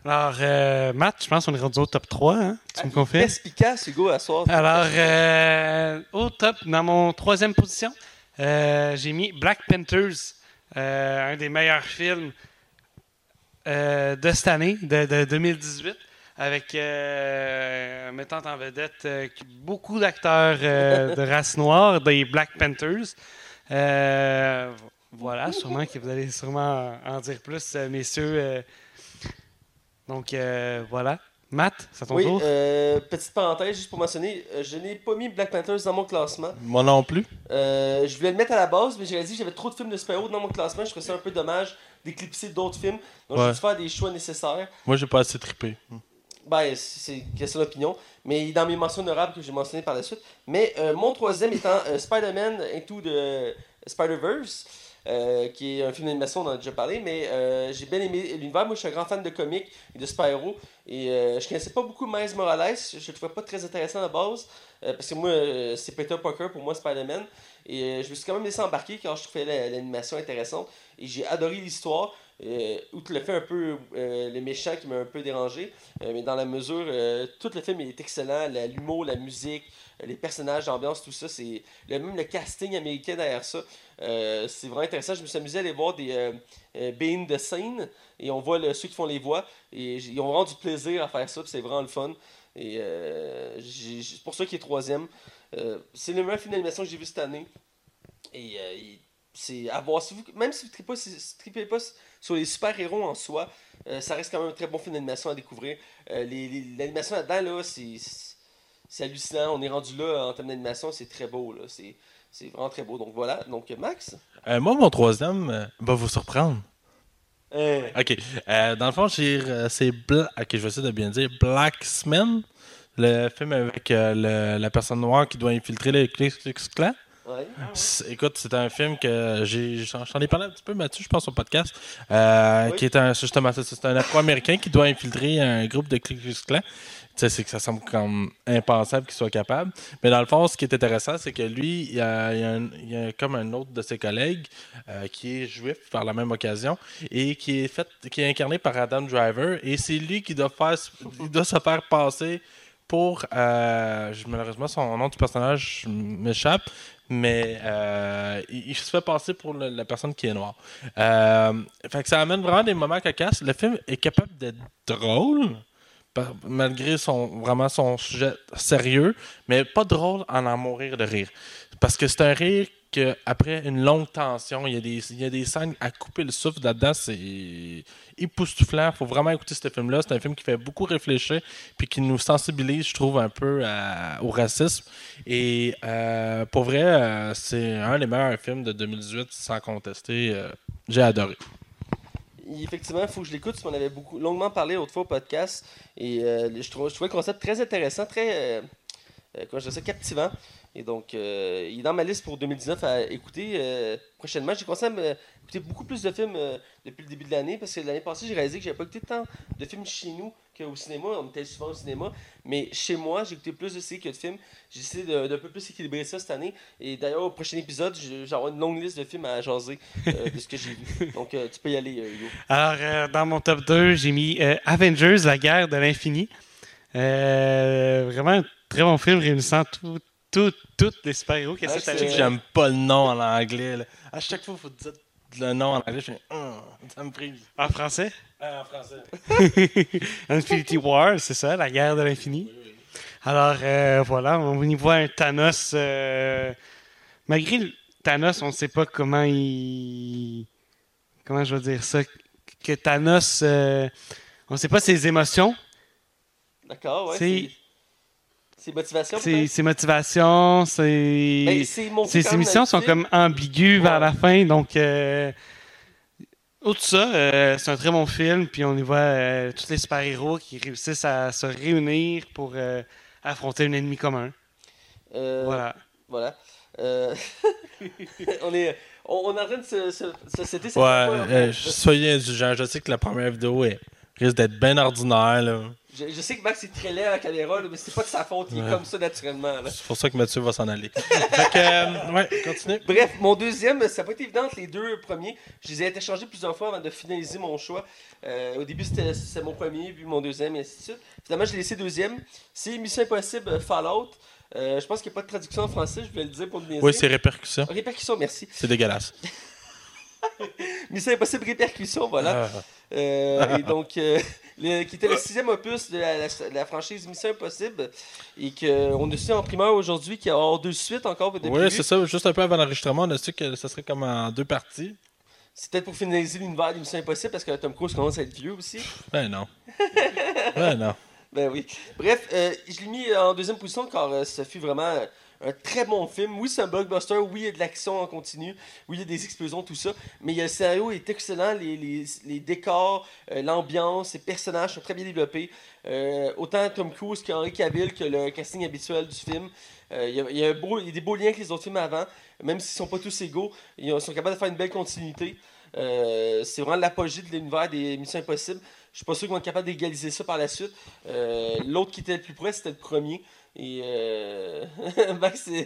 Alors, euh, Matt, je pense qu'on est rendu au top 3. Hein? Tu me confirmes? Perspicace, Hugo, à soir? Alors, euh, au top, dans mon troisième position, euh, j'ai mis Black Panthers, euh, un des meilleurs films euh, de cette année, de, de 2018, avec euh, mettant en vedette euh, beaucoup d'acteurs euh, de race noire, des Black Panthers. Voilà, sûrement que vous allez sûrement en dire plus, euh, messieurs. euh. donc, euh, voilà. Matt, c'est à ton Oui, tour. euh, petite parenthèse, juste pour mentionner, je n'ai pas mis Black Panthers dans mon classement. Moi non plus. Euh, je voulais le mettre à la base, mais j'ai réalisé que j'avais trop de films de super-héros dans mon classement. Je trouvais ça un peu dommage d'éclipser d'autres films. Donc, Ouais. j'ai dû faire des choix nécessaires. Moi, j'ai pas assez trippé. Ben, c'est question d'opinion. Mais il est dans mes mentions honorables que j'ai mentionné par la suite. Mais euh, mon troisième étant euh, Spider-Man Into the Spider-Verse. Euh, qui est un film d'animation, on en a déjà parlé, mais euh, j'ai bien aimé l'univers. Moi, je suis un grand fan de comics et de super-héros. Et euh, je connaissais pas beaucoup Miles Morales. Je le trouvais pas très intéressant à la base. euh, parce que moi, c'est Peter Parker pour moi, Spider-Man. Et je me suis quand même laissé embarquer car je trouvais la- l'animation intéressante. Et j'ai adoré l'histoire. Euh, outre le fait un peu euh, le méchant qui m'a un peu dérangé, euh, mais dans la mesure, tout le film est excellent, l'humour, la musique, les personnages, l'ambiance, tout ça, c'est même le casting américain derrière ça, c'est vraiment intéressant. Je me suis amusé à aller voir des euh, behind the scene et on voit ceux qui font les voix et ils ont vraiment du plaisir à faire ça, c'est vraiment le fun. Et pour ça qu'il est troisième. C'est le meilleur film d'animation que j'ai vu cette année. C'est à voir. Si vous- même si vous ne tripez pas sur les super-héros en soi, euh, ça reste quand même un très bon film d'animation à découvrir. Euh, les- les- L'animation là-dedans, là, c'est c'est hallucinant. On est rendu là en termes d'animation, c'est très beau. là. C'est vraiment très beau. Donc voilà. Donc Max? Euh, moi, mon troisième va vous surprendre. Ok. Dans le fond, c'est Bla- Ok, je vais essayer de bien dire. Blacksman, le film avec le- la personne noire qui doit infiltrer le Ku. Ouais. Écoute, c'est un film que j'ai, j'en ai parlé un petit peu, Mathieu, je pense, au podcast, euh, Oui. qui est un, justement, c'est, un Afro-Américain qui doit infiltrer un groupe de Ku sais, c'est que ça semble comme impensable qu'il soit capable. Mais dans le fond, ce qui est intéressant, c'est que lui, il y a, il y a un- il y a comme un autre de ses collègues euh, qui est juif par la même occasion et qui est fait, qui est incarné par Adam Driver. Et c'est lui qui doit faire, il doit se faire passer pour, euh, malheureusement, son nom du personnage m'échappe, mais euh, il, se fait passer pour la personne qui est noire. Euh, ça amène vraiment des moments cocasses. Le film est capable d'être drôle, malgré son, vraiment son sujet sérieux, mais pas drôle en en mourir de rire. Parce que c'est un rire que après une longue tension, il y, a des, il scènes à couper le souffle là-dedans, c'est époustouflant. faut vraiment écouter ce film-là. C'est un film qui fait beaucoup réfléchir, puis qui nous sensibilise, je trouve, un peu au racisme. Et euh, pour vrai, euh, c'est un des meilleurs films de 2018, sans contester. Euh, J'ai adoré. Effectivement, il faut que je l'écoute, qu'on avait beaucoup, longuement parlé autrefois au podcast. Et je, trouve, je trouvais le concept très intéressant, très je captivant. Et donc, euh, il est dans ma liste pour 2019 à écouter euh, prochainement. J'ai commencé à me- écouter beaucoup plus de films euh, depuis le début de l'année, parce que l'année passée, j'ai réalisé que j'avais pas écouté tant de films chez nous qu'au cinéma. On était souvent au cinéma. Mais chez moi, j'ai écouté plus de séries que de films. J'ai essayé de- d'un peu plus équilibrer ça cette année. Et d'ailleurs, au prochain épisode, avoir une longue liste de films à jaser de ce que j'ai vu. Donc, tu peux y aller, Hugo. Alors, dans mon top 2, j'ai mis Avengers, la guerre de l'infini. Vraiment un très bon film réunissant tout, tout, tous les super-héros. Qu'est-ce Ouais, que j'aime pas le nom en anglais. là. À chaque fois, il faut dire le nom en anglais. Je fais, Hum, ça me prise. En français? Ah, en français. Infinity War, c'est ça, la guerre de l'infini. Alors, euh, voilà, on y voit un Thanos. euh, malgré le Thanos, on ne sait pas comment il. Comment je vais dire ça Que Thanos. euh, on ne sait pas ses émotions, D'accord, ouais. C'est- C'est c'est motivation. ses, ses motivations, ses. Ben, sont comme ambiguës vers la fin, donc euh, outre ça, euh, c'est un très bon film, puis on y voit euh, tous les super-héros qui réussissent à se réunir pour affronter un ennemi commun. Voilà. Voilà. On, est, on, est en train de se, se, se citer cette Ouais, fois. euh, soyez indulgents. Je sais que la première vidéo est, risque d'être bien ordinaire. là. je, je sais que Max est très laid à la caméra, là, mais c'est pas de sa faute, il est Ouais. comme ça naturellement. C'est pour ça que Mathieu va s'en aller. fait que, euh, ouais, continue. Bref, mon deuxième, ça n'a pas été évident les deux premiers. Je les ai interchangés plusieurs fois avant de finaliser mon choix. Euh, au début, c'était mon premier, puis mon deuxième, et ainsi de suite. Finalement, j'ai laissé deuxième. C'est Mission Impossible euh, Fallout. Euh, je pense qu'il n'y a pas de traduction en français, je voulais le dire pour le Oui, c'est répercussion. Répercussion, merci. C'est dégueulasse. Mission Impossible Répercussion, voilà. Ah. Euh, et donc, euh, le- qui était le sixième opus de la, la- de la franchise Mission Impossible. Et qu'on a su en primeur aujourd'hui qu'il y aura deux suites encore. de Oui, c'est ça. Juste un peu avant l'enregistrement, on a su que ça serait comme en deux parties. C'est peut-être pour finaliser l'univers de Mission Impossible parce que Tom Cruise commence à être vieux aussi. Ben non. ben non. Ben oui. Bref, euh, je l'ai mis en deuxième position car ça fut vraiment un très bon film. Oui, c'est un blockbuster. Oui, il y a de l'action en continu. Oui, il y a des explosions, tout ça. Mais le scénario est excellent. Les, décors, euh, l'ambiance, les personnages sont très bien développés. Euh, autant Tom Cruise qu'Henry Cavill que le casting habituel du film. Euh, il y, a, y a des beaux liens avec les autres films avant. Même s'ils sont pas tous égaux, ils ont- sont capables de faire une belle continuité. C'est vraiment l'apogée de l'univers des Missions Impossibles. Je suis pas sûr qu'ils vont être capables d'égaliser ça par la suite. L'autre qui était le plus près, c'était le premier. Et euh... Max, euh,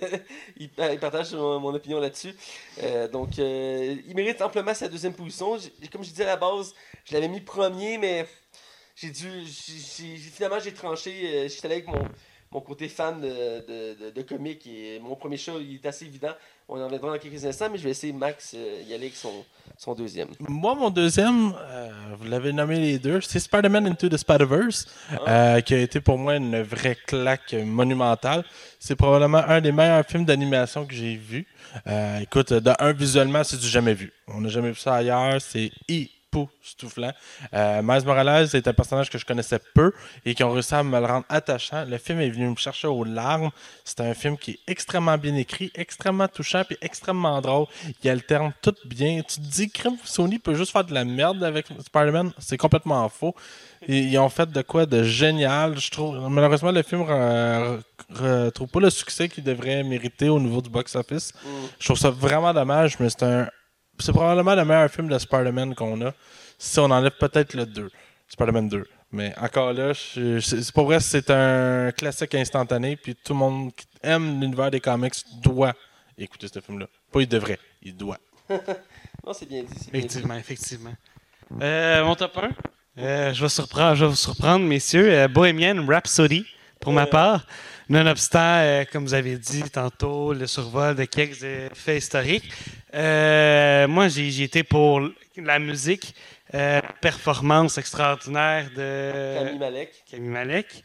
il, partage mon, opinion là-dessus. Euh, donc, euh, il mérite amplement sa deuxième position. Comme je disais à la base, je l'avais mis premier, mais j'ai dû. finalement, j'ai tranché. euh, J'étais allé avec mon, mon côté fan de, de, comics. Et mon premier show, il est assez évident. On en reviendra dans quelques instants, mais je vais essayer Max euh, y aller avec son, son deuxième. Moi, mon deuxième, euh, vous l'avez nommé les deux, c'est Spider-Man Into the Spider-Verse, euh, qui a été pour moi une vraie claque monumentale. C'est probablement un des meilleurs films d'animation que j'ai vu. Euh, écoute, de un, visuellement, c'est du jamais vu. On n'a jamais vu ça ailleurs. C'est époustouflant. Euh, Miles Morales est un personnage que je connaissais peu et qui ont réussi à me le rendre attachant. Le film est venu me chercher aux larmes. C'est un film qui est extrêmement bien écrit, extrêmement touchant puis extrêmement drôle. Il alterne tout bien. Tu te dis que Sony peut juste faire de la merde avec Spider-Man? C'est complètement faux. Ils ont fait de quoi de génial. Je trouve malheureusement le film ne retrouve pas le succès qu'il devrait mériter au niveau du box-office. Mm. Je trouve ça vraiment dommage, mais c'est un c'est probablement le meilleur film de Spider-Man qu'on a. Si on enlève peut-être le 2, Spider-Man 2. Mais encore là, c'est pour vrai, c'est un classique instantané. Puis tout le monde qui aime l'univers des comics doit écouter ce film-là. Pas il devrait, il doit. Non, c'est bien dit. c'est bien dit. Effectivement, effectivement. Euh, mon top 1, euh, je, vais surprendre, je vais vous surprendre, messieurs. Euh, Bohemian Rhapsody, pour ma part. Nonobstant, euh, comme vous avez dit tantôt, le survol de quelques euh, faits historiques. Euh, moi, j'ai été pour la musique, euh, performance extraordinaire de Camille Malek. Camille Malek.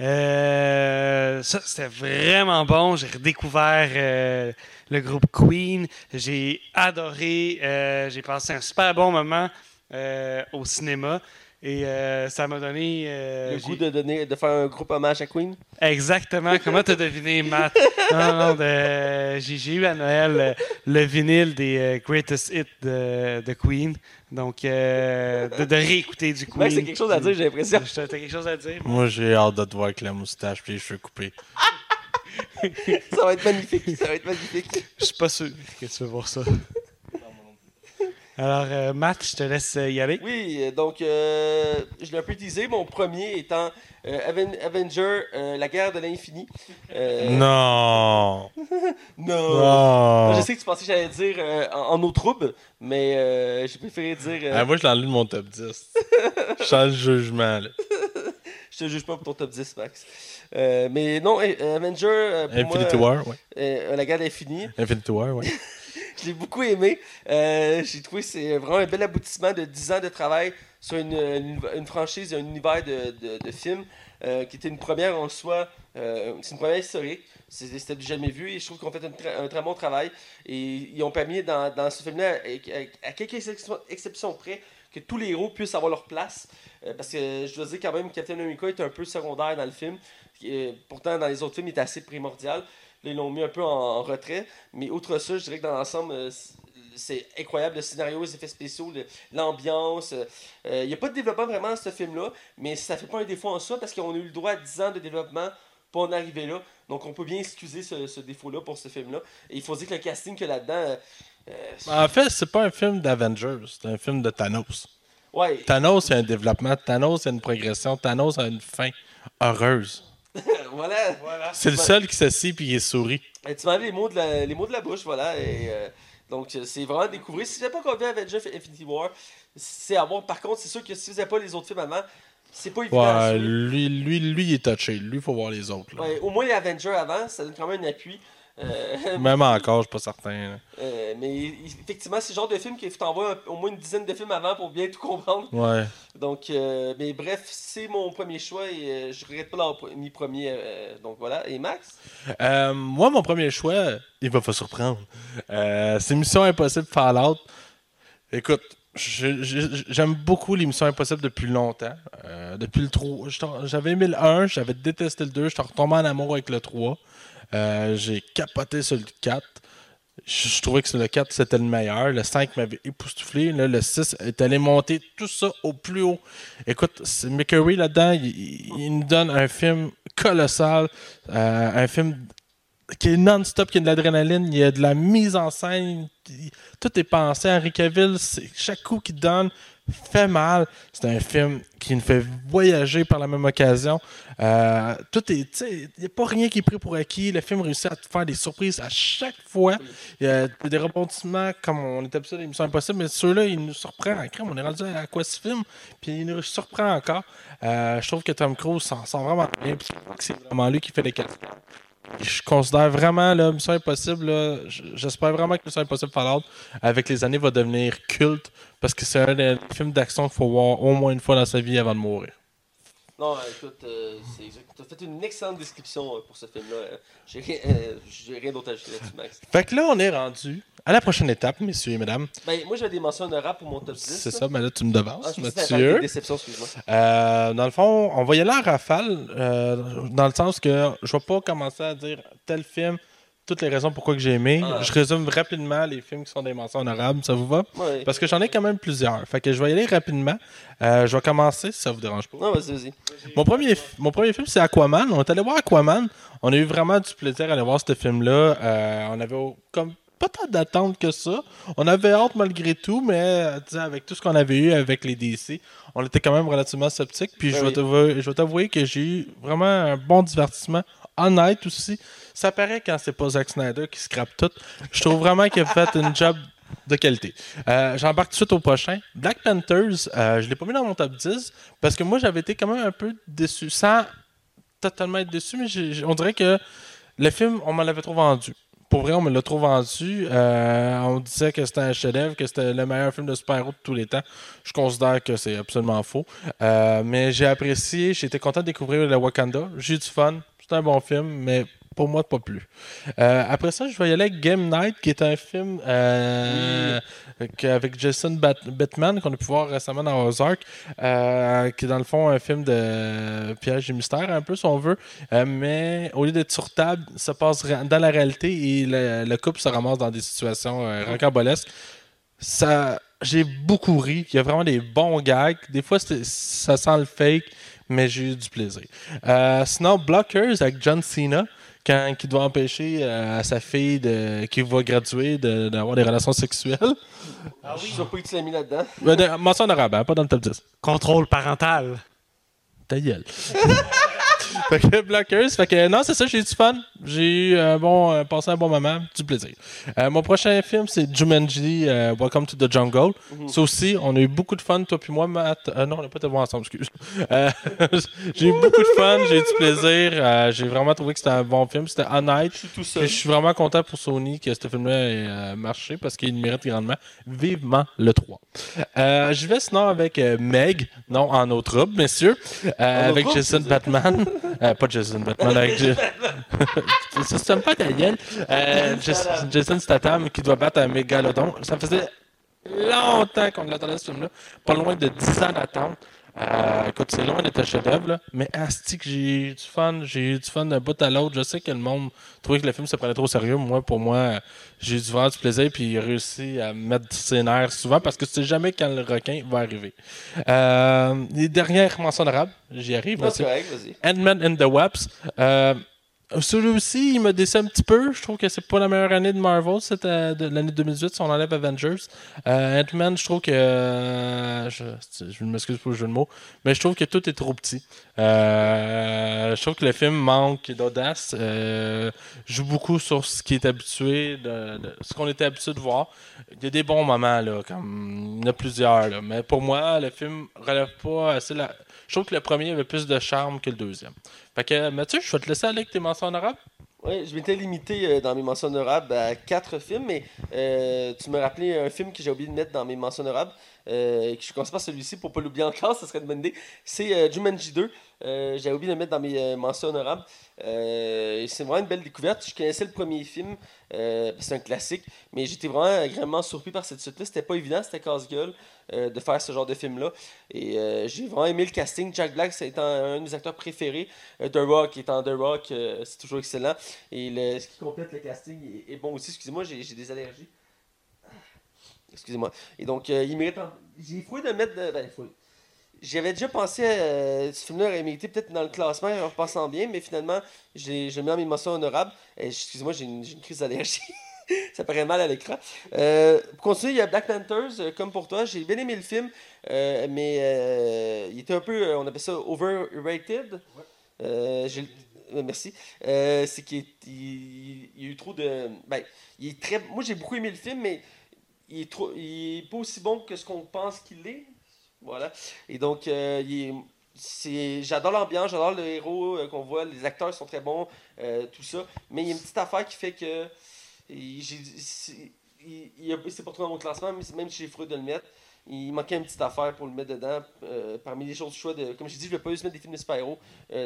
Euh, ça, c'était vraiment bon. J'ai redécouvert euh, le groupe Queen. J'ai adoré. j'ai passé un super bon moment au cinéma. Et euh, ça m'a donné. euh, Le goût de, donner, de faire un groupe hommage à Queen? Exactement. Comment t'as deviné, Matt? Non, non, de- j'ai eu à Noël euh, le vinyle des euh, Greatest Hits de, de Queen. Donc, euh, de, de réécouter du Queen. C'est quelque chose à dire, j'ai l'impression. T'as t'as quelque chose à dire? Moi, j'ai hâte de te voir avec la moustache et les cheveux coupés. Ça va être magnifique. Ça va être magnifique. Je suis pas sûr que tu veux voir ça. Alors, euh, Matt, je te laisse euh, y aller. Oui, euh, donc, euh, je l'ai un peu teasé. Mon premier étant euh, Aven- Avenger, euh, la guerre de l'infini. Euh, Non! Non. Non! Je sais que tu pensais que j'allais dire euh, en, en eau trouble, mais euh, j'ai préféré dire. euh, Ah, moi, je l'enlève de mon top 10. Je sens le jugement, là. Je te juge pas pour ton top 10, Max. Euh, mais non, euh, Avenger, euh, pour Infinity moi, War, ouais. euh, la guerre de l'infini. Infinity War, ouais. Je l'ai beaucoup aimé. Euh, J'ai trouvé que c'est vraiment un bel aboutissement de 10 ans de travail sur une, une, une franchise, un univers de, de, films euh, qui était une première en soi. Euh, c'est une première historique. C'était jamais vu et je trouve qu'ils ont fait un, très bon travail. Et ils ont permis dans, ce film-là, à, quelques exceptions- près, que tous les héros puissent avoir leur place. Euh, parce que je dois dire quand même Captain America est un peu secondaire dans le film. Pourtant, dans les autres films, il est assez primordial. Là, ils l'ont mis un peu en, en retrait. Mais outre ça, je dirais que dans l'ensemble, euh, c'est- incroyable le scénario, les effets spéciaux, l'ambiance. euh, Il n'y a pas de développement vraiment dans ce film-là, mais ça fait pas un défaut en soi parce qu'on a eu le droit à 10 ans de développement pour en arriver là. Donc on peut bien excuser ce, ce défaut-là pour ce film-là. Et il faut dire que le casting a là-dedans. euh, euh, En fait, c'est pas un film d'Avengers, c'est un film de Thanos. ouais, Thanos, c'est un développement. Thanos, c'est une progression. Thanos a une fin heureuse. voilà. Voilà. C'est le seul qui s'assit puis il sourit. Et tu m'as les mots de la, les mots de la bouche, voilà. Et, euh, donc, c'est vraiment à découvrir. Si vous n'avez pas encore vu Avengers Infinity War, c'est à voir. Par contre, c'est sûr que si vous n'avez pas les autres films avant, c'est pas évident. Ouais, lui, lui, lui, il est touché. Lui, il faut voir les autres. là. Ouais, au moins les Avengers avant, ça donne quand même un appui. Euh, Même encore, je suis pas certain. euh, mais effectivement, c'est le genre de film qu'il faut t'envoyer au moins une dizaine de films avant pour bien tout comprendre. Ouais. Donc, euh, mais bref, c'est mon premier choix et je regrette pas d'avoir mis premier. donc voilà. Et Max? Moi, mon premier choix, il va pas surprendre. C'est Mission Impossible Fallout. Écoute, j'aime beaucoup les Missions Impossibles depuis longtemps. Euh, depuis le 3. j'étais- J'avais aimé le 1, j'avais détesté le 2, j'étais retombé en amour avec le 3. Euh, j'ai capoté sur le 4. Je, trouvais que le 4, c'était le meilleur. Le 5 m'avait époustouflé. Le 6 est allé monter tout ça au plus haut. Écoute, McCurry là-dedans, il nous donne un film colossal. euh, un film qui est non-stop, qui a de l'adrénaline, il y a de la mise en scène, tout est pensé. Henri Cavill, chaque coup qu'il donne fait mal. C'est un film qui nous fait voyager par la même occasion. Euh, tout est, il n'y a pas rien qui est pris pour acquis. Le film réussit à te faire des surprises à chaque fois. Il y a des rebondissements comme on était habitué à l'émission Impossible, mais ceux-là, il nous surprend. En crème, on est rendu à quoi ce film, puis il nous surprend encore. Euh, je trouve que Tom Cruise s'en sent vraiment bien, c'est vraiment lui qui fait les cascades. Je considère vraiment là, Mission Impossible, j'espère vraiment que Mission Impossible Fallout, avec les années, va devenir culte parce que c'est un des films d'action qu'il faut voir au moins une fois dans sa vie avant de mourir. Non, écoute, euh, c'est exact. Tu as fait une excellente description euh, pour ce film-là. Euh, J'ai rien, euh, j'ai rien d'autre à ajouter là-dessus, Max. Fait que là, on est rendu à la prochaine étape, messieurs et mesdames. Ben, moi, j'avais des mentions honorables pour mon top 10. C'est là. ça, mais là, tu me devances, Ah, je Mathieu. déceptions, excuse-moi. Euh, dans le fond, on va y aller en rafale, euh, dans le sens que je vais pas commencer à dire tel film, toutes les raisons pourquoi que j'ai aimé. Ah. Je résume rapidement les films qui sont des mentions honorables, ça vous va? Ouais. Parce que j'en ai quand même plusieurs. Fait que je vais y aller rapidement. Euh, je vais commencer, si ça vous dérange pas. Non, vas-y, vas-y. Mon premier, mon premier film, c'est Aquaman. On est allé voir Aquaman. On a eu vraiment du plaisir à aller voir ce film-là. Euh, on avait comme pas tant d'attentes que ça. On avait hâte malgré tout, mais euh, avec tout ce qu'on avait eu avec les DC, on était quand même relativement sceptiques. Puis je Ben vais oui. je vais t'avouer que j'ai eu vraiment un bon divertissement. Honnête aussi. Ça paraît quand c'est pas Zack Snyder qui scrape tout. Je trouve vraiment qu'il a fait une job de qualité. Euh, J'embarque tout de suite au prochain. Black Panthers, euh, je l'ai pas mis dans mon top 10 parce que moi j'avais été quand même un peu déçu. Sans totalement être déçu, mais on dirait que le film, on m'en l'avait trop vendu. Pour vrai, on me l'a trop vendu. Euh, on disait que c'était un chef-d'œuvre, que c'était le meilleur film de super-héros de tous les temps. Je considère que c'est absolument faux. Euh, mais j'ai apprécié, été content de découvrir le Wakanda. J'ai eu du fun. C'est un bon film, mais pour moi, pas plus. Euh, après ça, je vais y aller avec Game Night, qui est un film euh, avec Jason Bat- Bateman qu'on a pu voir récemment dans Ozark, euh, qui est dans le fond un film de piège et mystère, un peu, si on veut. Mais au lieu d'être sur table, ça passe dans la réalité et le, le couple se ramasse dans des situations rocambolesques. Ça, j'ai beaucoup ri. Il y a vraiment des bons gags. Des fois, ça sent le fake, mais j'ai eu du plaisir. Sinon, Blockers avec John Cena, quand, qui doit empêcher euh, sa fille de, qui va graduer de- d'avoir des relations sexuelles. Je suis surpris que tu l'as mis là-dedans. Euh, de- mention honorable, hein, pas dans le top 10. Contrôle parental. Ta gueule. fait que Blockers, fait que non, c'est ça, j'ai eu du fun. J'ai eu un bon, euh, passé un bon moment, du plaisir. Euh, mon prochain film, c'est Jumanji, euh, Welcome to the Jungle. Ça aussi, on a eu beaucoup de fun, toi puis moi, Matt. Euh, non, on n'a pas été voir ensemble, excuse. Euh, j'ai eu beaucoup de fun, j'ai eu du plaisir. euh, j'ai vraiment trouvé que c'était un bon film, c'était honnête. Je suis tout seul. je suis vraiment content pour Sony que ce film-là ait euh, marché parce qu'il mérite grandement. Vivement le 3. Euh, je vais sinon avec Meg, non en eau trouble, messieurs, euh, avec Jason Batman. Euh, pas Jason Batman, avec. Ça se pas ta gueule. Euh, Jas- Jason Statham qui doit battre un mégalodon. Ça faisait longtemps qu'on l'attendait ce film-là. Pas loin de 10 ans d'attente. Euh, écoute, c'est loin d'être un chef-d'œuvre, là, mais asti que j'ai eu du fun, j'ai eu du fun d'un bout à l'autre. Je sais que le monde trouvait que le film se prenait trop sérieux. Moi, pour moi, j'ai eu du vraiment du plaisir, puis réussi à me mettre ses nerfs souvent parce que tu sais jamais quand le requin va arriver. Euh, les dernières mentions honorables, j'y arrive. C'est correct, vas-y. Ant-Man and the Wasp. Euh, celui aussi, il m'a déçu un petit peu. Je trouve que c'est pas la meilleure année de Marvel, c'était de l'année 2018 si on enlève Avengers. Euh, Ant-Man, je trouve que. euh, je je m'excuse pour le jeu de mots, mais je trouve que tout est trop petit. Euh, je trouve que le film manque d'audace. euh, joue beaucoup sur ce qui est habitué, ce qu'on était habitué de voir. Il y a des bons moments, là, comme il y en a plusieurs, là, mais pour moi, le film relève pas assez la. Je trouve que le premier avait plus de charme que le deuxième. Mathieu, je vais te laisser aller avec tes mentions honorables. Oui, je m'étais limité euh, dans mes mentions honorables à quatre films, mais euh, tu me rappelais un film que j'ai oublié de mettre dans mes mentions honorables. Euh, que je par celui-ci pour pas l'oublier encore, ça serait une bonne idée. C'est euh, Jumanji 2. Euh, J'avais oublié de le mettre dans mes euh, mentions honorables. Euh, c'est vraiment une belle découverte. Je connaissais le premier film, euh, c'est un classique, mais j'étais vraiment agréablement surpris par cette suite-là. C'était pas évident, c'était casse-gueule de faire ce genre de film-là. Et j'ai vraiment aimé le casting. Jack Black, c'est un, de mes acteurs préférés. The Rock étant The Rock, c'est toujours excellent. Et ce qui complète le casting est, est bon aussi. Excusez-moi, j'ai des allergies. Excusez-moi. Et donc, euh, il mérite. en- J'ai fouillé de mettre. De... Ben, fouillé. J'avais déjà pensé à euh, ce film-là aurait mérité peut-être dans le classement en repensant bien, mais finalement, l'ai mis mentions honorables. Et Excusez-moi, j'ai une, j'ai une crise d'allergie. Ça paraît mal à l'écran. Euh, pour continuer, il y a Black Panthers, euh, comme pour toi. J'ai bien aimé le film, euh, mais euh, il était un peu, euh, on appelle ça overrated. Euh, j'ai- euh, merci. Euh, c'est qu'il y a eu trop de. Ben, il est très. Moi, j'ai beaucoup aimé le film, mais il est, trop, il est pas aussi bon que ce qu'on pense qu'il est. Voilà. Et donc, euh, il est- c'est, j'adore l'ambiance, j'adore le héros euh, qu'on voit, les acteurs sont très bons, euh, tout ça. Mais il y a une petite affaire qui fait que. il- j'ai- c'est, il, il a- c'est pas trop dans mon classement, mais même si j'ai fouillé de le mettre, il manquait une petite affaire pour le mettre dedans. euh, parmi les choses choix de. Comme j'ai dit, je vais pas juste mettre des films de super-héros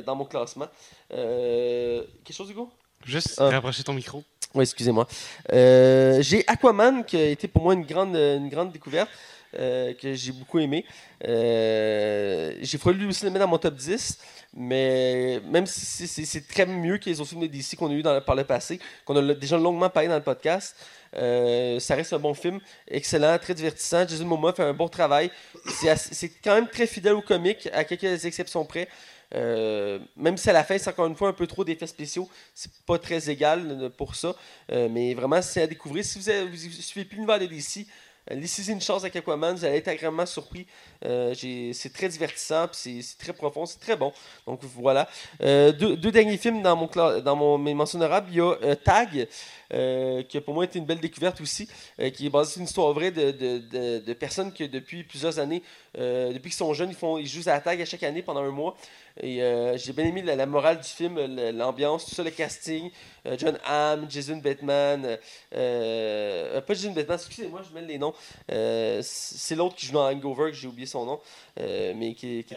dans mon classement. Quelque chose, Hugo? Juste Ah. rapprocher ton micro. Oui, excusez-moi. Euh, j'ai Aquaman qui a été pour moi une grande, une grande découverte. euh, que j'ai beaucoup aimé. Euh, j'ai fallu lui aussi le mettre dans mon top 10, mais même si c'est- très mieux que les autres films de qu'on a eu dans, par le passé, qu'on a déjà longuement parlé dans le podcast, euh, ça reste un bon film, excellent, très divertissant. Jason Momoa fait un bon travail. C'est quand même très fidèle au comique, à quelques exceptions près. Euh, même si à la fin, c'est encore une fois un peu trop d'effets spéciaux, c'est pas très égal euh, pour ça. Euh, mais vraiment, c'est à découvrir. Si vous ne suivez plus l'univers de DC, laissez une chance avec Aquaman, vous allez être agréablement surpris. C'est très divertissant, c'est très profond, c'est très bon. Donc voilà. Deux, derniers films dans, mon, dans mon, mes mentions honorables. Il y a Tag, euh, qui a pour moi été une belle découverte aussi, euh, qui est basée sur une histoire vraie de, de, de- personnes que depuis plusieurs années, euh, depuis qu'ils sont jeunes, ils, font, ils jouent à la tag à chaque année pendant un mois. J'ai bien aimé la, morale du film, l'ambiance, tout ça, le casting. John Hamm, Jason Bateman, pas Jason Bateman, excusez-moi, je mets les noms. C'est l'autre qui joue dans Hangover, que j'ai oublié son nom, mais qui, qui.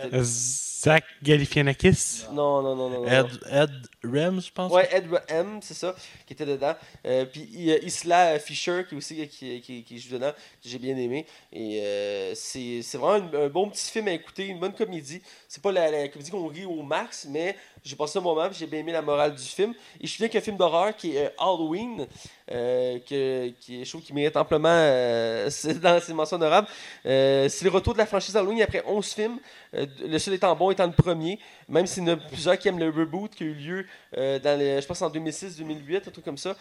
Zach Galifianakis? Non, non, non, non. non, Ed. Ed Rem, je pense. Ouais, Ed M, c'est ça, qui était dedans. Euh, puis il y a Isla Fisher qui aussi qui, qui, qui joue dedans, que j'ai bien aimé. Et euh, c'est c'est vraiment un bon petit film à écouter, une bonne comédie. C'est pas la, la comédie qu'on rit au max, mais j'ai passé un moment, j'ai bien aimé la morale du film. Et je suis qu'un film d'horreur qui est euh, Halloween, euh, que, qui est chaud, qui mérite amplement euh, dans ses mentions honorables. C'est le retour de la franchise Halloween après 11 films. Le seul étant bon étant le premier, même s'il y en a plusieurs qui aiment le reboot qui a eu lieu dans je pense en 2006-2008, un truc comme ça,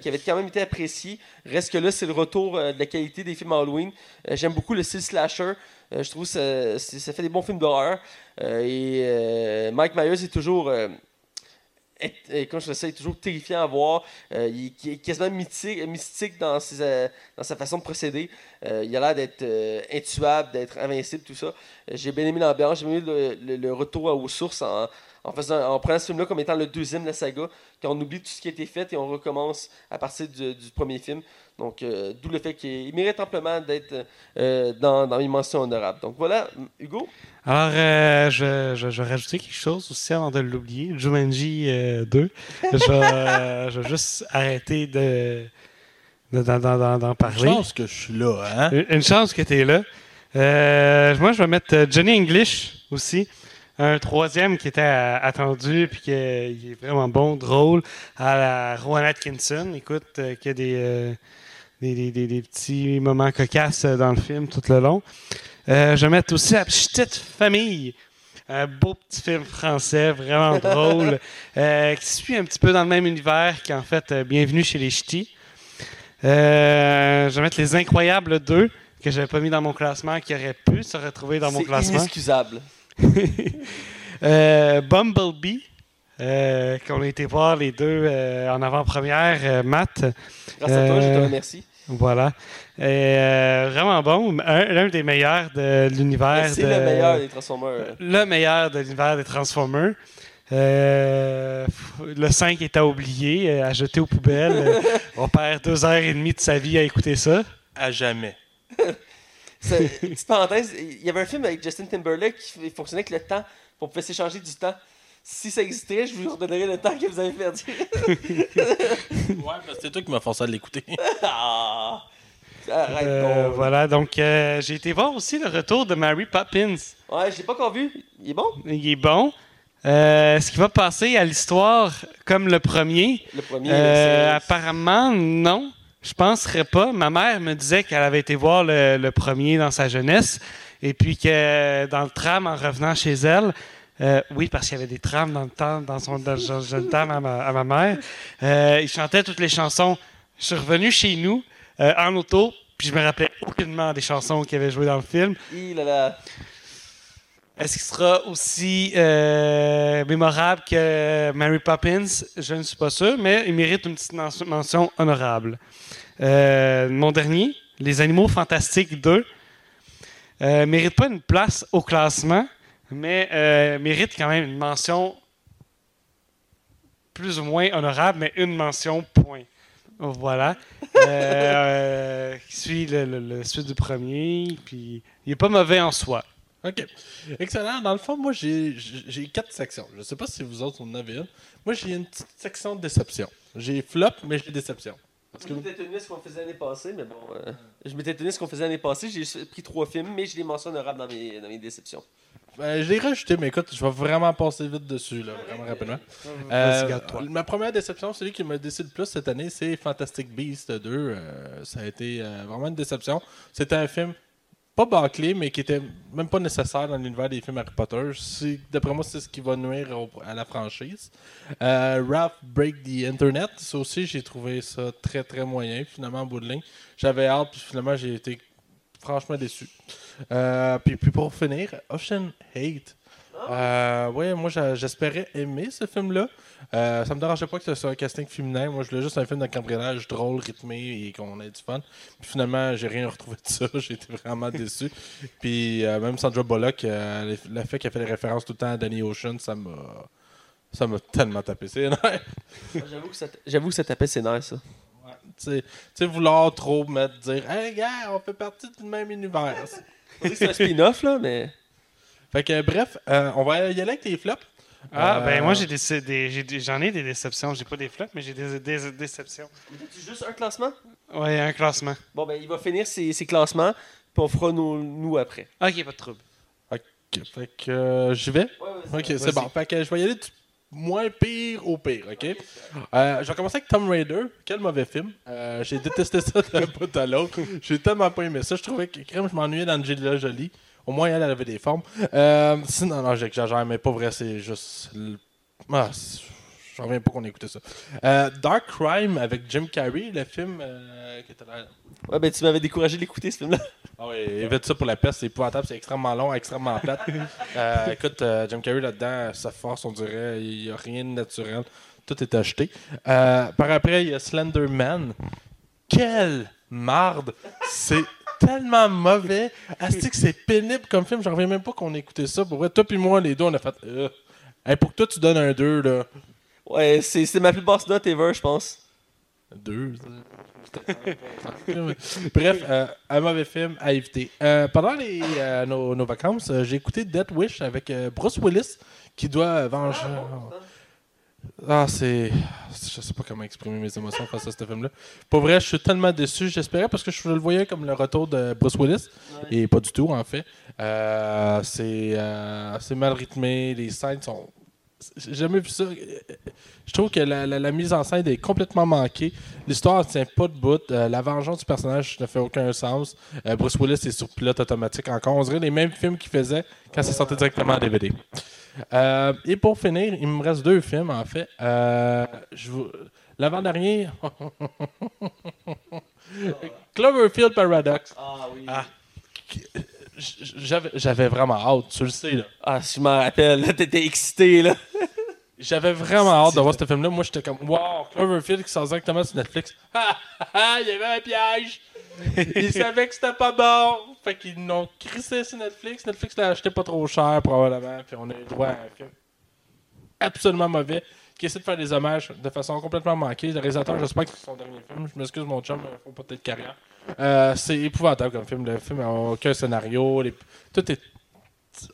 qui avait quand même été apprécié. Reste que là, c'est le retour de la qualité des films Halloween. J'aime beaucoup le style slasher. Euh, je trouve que ça, fait des bons films d'horreur. Euh, et euh, Mike Myers est toujours. je le sais, toujours terrifiant à voir. Il, est- quasiment mystique dans, sa façon de procéder. Il a l'air d'être intuable, d'être invincible, tout ça. J'ai bien aimé l'ambiance, j'ai bien aimé le, le- le retour aux sources en, en, faisant, en prenant ce film-là comme étant le deuxième de la saga, quand on oublie tout ce qui a été fait et on recommence à partir du, du premier film. Donc, euh, d'où le fait qu'il il mérite amplement d'être euh, dans, dans les mentions honorables. Donc voilà, Hugo. Alors, euh, je, je, je vais rajouter quelque chose aussi avant de l'oublier. Jumanji euh, 2. Je vais, euh, je vais juste arrêter de, de- d'en, parler. pense que je suis là, hein? Une une chance que tu es là. Euh, moi, je vais mettre Johnny English aussi. Un troisième qui était euh, attendu puis qui est, il est vraiment bon, drôle, à la Rowan Atkinson. Écoute, euh, qui a des, euh, des, des- des- des petits moments cocasses euh, dans le film tout le long. Euh, je vais mettre aussi la petite famille. Un beau petit film français, vraiment drôle, euh, qui suit un petit peu dans le même univers qu'en fait euh, Bienvenue chez les Ch'tis. Euh, je vais mettre Les Incroyables 2, que j'avais pas mis dans mon classement, qui aurait pu se retrouver dans mon C'est classement. inexcusable. Euh, Bumblebee, euh, qu'on a été voir les deux euh, en avant-première, euh, Matt. Grâce à toi, je te remercie. Voilà. Et, euh, vraiment bon. Un- L'un des meilleurs de l'univers. C'est de- le meilleur des Transformers. Le meilleur de l'univers des Transformers. Euh, le 5 est à oublier, à jeter aux poubelles. On perd deux heures et demie de sa vie à écouter ça. À jamais. Petite parenthèse, il y avait un film avec Justin Timberlake qui fonctionnait avec le temps. On pouvait s'échanger du temps. Si ça existait, je vous redonnerais le temps que vous avez perdu. Ouais, parce que c'est toi qui m'as forcé à l'écouter. ah! Arrête Euh, voilà, donc euh, j'ai été voir aussi le retour de Mary Poppins. Ouais, je l'ai pas encore vu. Il est bon, Il est bon. Euh, ce qui va passer à l'histoire comme le premier, le premier. euh, apparemment, non. Je penserais pas. Ma mère me disait qu'elle avait été voir le, premier dans sa jeunesse et puis que dans le tram, en revenant chez elle, euh, oui, parce qu'il y avait des trams dans le temps, dans son jeune tram à ma, mère, euh, il chantait toutes les chansons. Je suis revenu chez nous euh, en auto, puis je me rappelais aucunement des chansons qui avaient joué dans le film. Il a. Est-ce qu'il sera aussi euh, mémorable que Mary Poppins? Je ne suis pas sûr, mais il mérite une petite mention- honorable. Euh, mon dernier, Les Animaux Fantastiques 2, euh, mérite pas une place au classement, mais euh, mérite quand même une mention plus ou moins honorable, mais une mention point. Voilà. Qui suit le suite du premier, puis il est pas mauvais en soi. OK. Excellent. Dans le fond, moi, j'ai j'ai quatre sections. Je sais pas si vous autres, en avez une. Moi, j'ai une petite section de déception. J'ai flop, mais j'ai déception. Parce que Je m'étais tenu à ce qu'on faisait l'année passée, mais bon. euh, je m'étais tenu à ce qu'on faisait l'année passée. J'ai pris trois films, mais j'ai des mentions honorables dans mes, dans mes déceptions. ben, je l'ai rajouté, mais écoute, je vais vraiment passer vite dessus, là, vraiment rapidement. Euh, ma première déception, celui qui m'a déçu le plus cette année, c'est Fantastic Beasts 2. Euh, ça a été euh, vraiment une déception. C'était un film pas bâclé, mais qui était même pas nécessaire dans l'univers des films Harry Potter. D'après moi, c'est ce qui va nuire à la franchise. Euh, Break the Internet, ça aussi, j'ai trouvé ça très très moyen, finalement, en bout de ligne. J'avais hâte, puis finalement, j'ai été franchement déçu. Euh, puis pour finir, Ocean Hate. Euh, ouais, moi j'espérais aimer ce film-là. Euh, ça me dérangeait pas que ce soit un casting féminin. Moi, je voulais juste un film de cambriolage drôle, rythmé et qu'on ait du fun. Puis finalement, j'ai rien retrouvé de ça. Été vraiment déçu. Puis euh, même Sandra Bullock, euh, le fait qu'elle fait des références tout le temps à Danny Ocean, ça m'a ça m'a tellement tapé ses nerfs. J'avoue que ça J'avoue que ça tapait ses nerfs, ça. Tu sais- tu sais, vouloir trop mettre, dire Hey, gars, on fait partie du même univers. C'est un spin-off, là, mais. Fait que bref, euh, on va y aller avec les flops. Ah, Euh, ben moi, j'ai des, des- des- j'en ai des déceptions. J'ai pas des flops, mais j'ai des, des déceptions. As-tu juste un classement? Ouais, un classement. Bon, ben, il va finir ses, ses classements, puis on fera nos, nous après. Ok, pas de trouble. Ok, fait que euh, j'y vais? Ok, c'est bon. Fait que je vais y aller du moins pire au pire, ok? Euh, je vais commencer avec Tomb Raider. Quel mauvais film. Euh, j'ai détesté ça d'un bout à l'autre. J'ai tellement pas aimé ça. Je trouvais que crème, je m'ennuyais d'Angelina Jolie. Au moins, elle, elle avait des formes. Euh, sinon, non, j'exagère, mais pas vrai, c'est juste. Ah, c'est- je reviens pas qu'on ait écouté ça. Euh, Dark Crime avec Jim Carrey, le film euh, qui était là. Ouais, ben, tu m'avais découragé d'écouter ce film-là. Ah oui, évite ça pour la peste, c'est épouvantable, c'est extrêmement long, extrêmement plate. Euh, écoute, euh, Jim Carrey là-dedans, sa force, on dirait, il n'y a rien de naturel. Tout est acheté. Par après, il y a Slender Man. Quelle marde! C'est tellement mauvais. Asti que c'est pénible comme film, j'en reviens même pas qu'on ait écouté ça. Pour vrai, toi puis moi, les deux, on a fait. euh. Hey, pour que toi, tu donnes un 2, là. Ouais, c'est c'est ma plus basse note ever, je pense. Deux. Bref, euh, un mauvais film à éviter. Euh, pendant les, euh, nos, nos vacances, euh, j'ai écouté Death Wish avec euh, Bruce Willis qui doit venger. Ah, c'est. Je sais pas comment exprimer mes émotions face à ce film-là. Pour vrai, je suis tellement déçu. J'espérais parce que je le voyais comme le retour de Bruce Willis. Et pas du tout, en fait. Euh, c'est euh, c'est mal rythmé. Les scènes sont. J'ai jamais vu ça. Je trouve que la, la- la mise en scène est complètement manquée. L'histoire ne tient pas de bout. Euh, la vengeance du personnage ne fait aucun sens. Euh, Bruce Willis est sur pilote automatique encore. On dirait les mêmes films qu'il faisait quand ça sortait directement en DVD. Euh, et pour finir, il me reste deux films en fait. Je vous- L'avant-dernier. Cloverfield Paradox. Ah oui. Ah. J'avais vraiment hâte, tu le sais. là. Ah, si je m'en rappelle, t'étais excité, là. J'avais vraiment hâte de voir ce film-là. Moi, j'étais comme, wow, Cloverfield qui sort directement sur Netflix. Ah, ah, ah, il y avait un piège. Ils savaient que c'était pas bon. Fait qu'ils l'ont crissé sur Netflix. Netflix l'a acheté pas trop cher, probablement. Puis on a eu droit à un film absolument mauvais qui essaie de faire des hommages de façon complètement manquée. Le réalisateur, j'espère que c'est son dernier film. Je m'excuse, mon chum, il faut pas être carrière. Euh, c'est épouvantable comme film. Le film n'a aucun scénario. les- Tout est.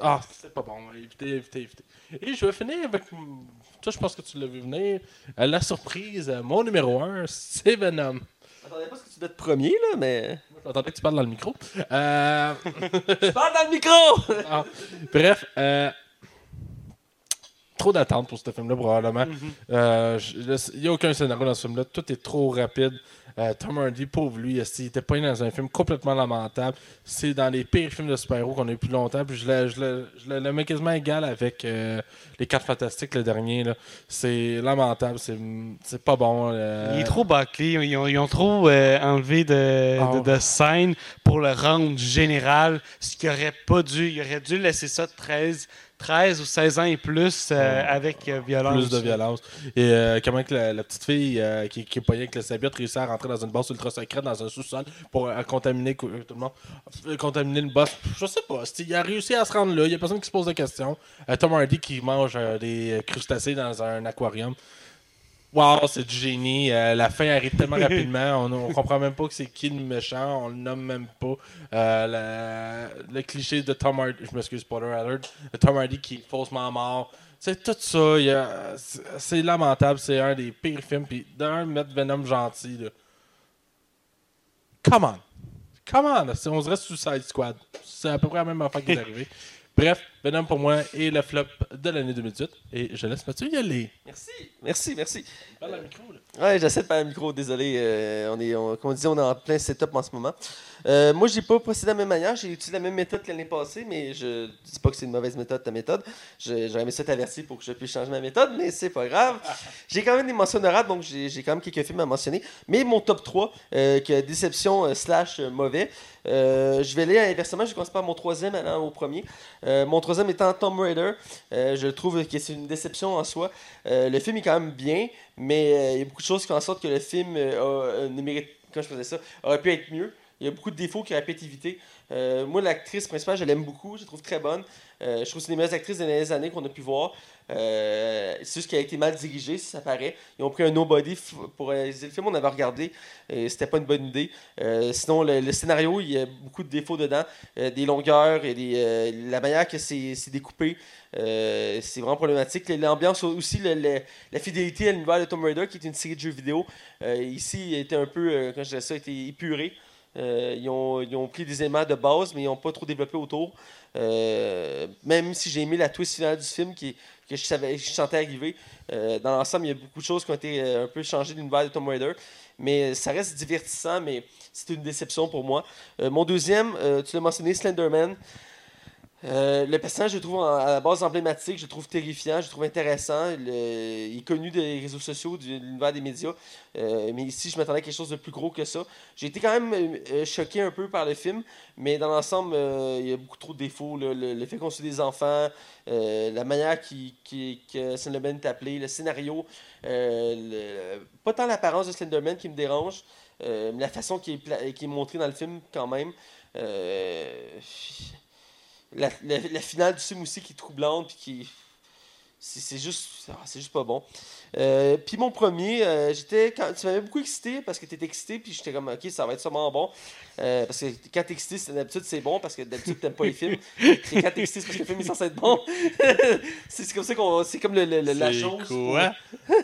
Ah, c'est pas bon. Évitez, évitez, évitez. Et je vais finir avec. Toi, je pense que tu l'as vu venir. Euh, la surprise, euh, mon numéro 1, c'est Venom. J'attendais pas ce que tu dois être premier, là, mais. J'entendais que tu parles dans le micro. Euh, Je parle dans le micro! ah, bref, trop d'attente pour ce film-là, probablement. Euh, je- Il n'y a aucun scénario dans ce film-là. Tout est trop rapide. Euh, Tom Hardy, pauvre lui, il était pas dans un film complètement lamentable? C'est dans les pires films de super-héros qu'on a eu plus longtemps. Puis je le, je le- je le- le mets quasiment égal avec euh, Les 4 Fantastiques, le dernier. C'est lamentable. C'est pas bon. euh, Il est trop bâclé. Ils ont, ils ont trop euh, enlevé de, Ah. de, de scène pour le rendre général. Ce qui aurait pas dû. Il aurait dû laisser ça 13, 13 ou 16 ans et plus euh, avec euh, violence. plus de violence. Et euh, comment que la, la petite fille qui, qui est poignée avec le symbiote réussit à rentrer dans une base ultra secrète, dans un sous-sol, pour contaminer tout le monde. Contaminer le boss. Je sais pas. Il a réussi à se rendre là. Il y a personne qui se pose de questions. Tom Hardy qui mange des crustacés dans un aquarium. Wow, c'est du génie. Euh, la fin arrive tellement rapidement. On, on comprend même pas que c'est qui le méchant. On le nomme même pas. Euh, la- le cliché de Tom Hardy. Je m'excuse, spoiler alert. De Tom Hardy qui est faussement mort. C'est tout ça. c'est- lamentable. C'est un des pires films. Puis d'un, mettre Venom gentil. Là. Come on. Come on. On dirait Suicide Squad. C'est à peu près la même affaire qui est arrivée. Bref, Venom pour moi est le flop de l'année 2018. Et je laisse Mathieu y aller. Merci, merci, merci. Parle à micro, là. Ouais, j'essaie de parler le micro, désolé. euh, on est, on- comme on dit, on est en plein setup en ce moment. Euh, moi, j'ai pas procédé de la même manière. J'ai utilisé la même méthode que l'année passée, mais je dis pas que c'est une mauvaise méthode, ta méthode. J'aurais aimé ça t'avertir pour que je puisse changer ma méthode, mais c'est pas grave. J'ai quand même des mentions honorables, donc j'ai quand même quelques films à mentionner. Mais mon top 3, euh, que déception euh, slash euh, mauvais, euh, je vais aller inversement. Je commence par mon troisième allant au premier. Mon troisième étant Tomb Raider. Je trouve que c'est une déception en soi. Le film est quand même bien, mais il y a beaucoup de choses qui font en sorte que le film ne mérite, quand je faisais ça, aurait pu être mieux. Il y a beaucoup de défauts qui évités. Euh, moi, l'actrice principale, je l'aime beaucoup. Je la trouve très bonne. Euh, je trouve que c'est une des meilleures actrices des dernières années qu'on a pu voir. Euh, c'est juste qu'elle a été mal dirigée, si ça paraît. Ils ont pris un nobody pour réaliser le film. On avait regardé c'était pas une bonne idée. Euh, sinon, le, scénario, il y a beaucoup de défauts dedans. Euh, des longueurs et euh, la manière que c'est découpé. euh, c'est vraiment problématique. L'ambiance aussi, la fidélité à l'univers de Tomb Raider, qui est une série de jeux vidéo. Euh, ici, il été un peu, euh, quand je dirais ça, été épuré. Euh, ils, ont, pris des éléments de base, mais ils n'ont pas trop développé autour. Euh, même si j'ai aimé la twist finale du film que je, savais, je sentais arriver, euh, dans l'ensemble, il y a beaucoup de choses qui ont été un peu changées de l'univers de Tomb Raider. Mais ça reste divertissant, mais c'est une déception pour moi. Mon deuxième, tu l'as mentionné, Slenderman. Euh, le personnage, je le trouve à la base emblématique, je le trouve terrifiant, je le trouve intéressant. Il est connu des réseaux sociaux, de l'univers des médias. Euh, mais ici, je m'attendais à quelque chose de plus gros que ça. J'ai été quand même euh, choqué un peu par le film, mais dans l'ensemble, il y a beaucoup trop de défauts. Le, fait qu'on soit des enfants, la manière qui, que Slenderman est appelé, le scénario, pas tant l'apparence de Slenderman qui me dérange, mais la façon qui est montrée dans le film quand même. La, la- la finale du film aussi qui est troublante, puis qui. C'est juste, ah, c'est juste pas bon. Euh, puis mon premier, euh, j'étais. quand- Tu m'avais beaucoup excité parce que tu étais excité, puis j'étais comme, ok, ça va être sûrement bon. Euh, parce que quand t'es excité, c'est- d'habitude c'est bon parce que d'habitude t'aimes pas les films. Et quand t'es excité, c'est parce que le film est censé être bon. c'est comme ça qu'on. C'est comme le, le- le- la chose. quoi?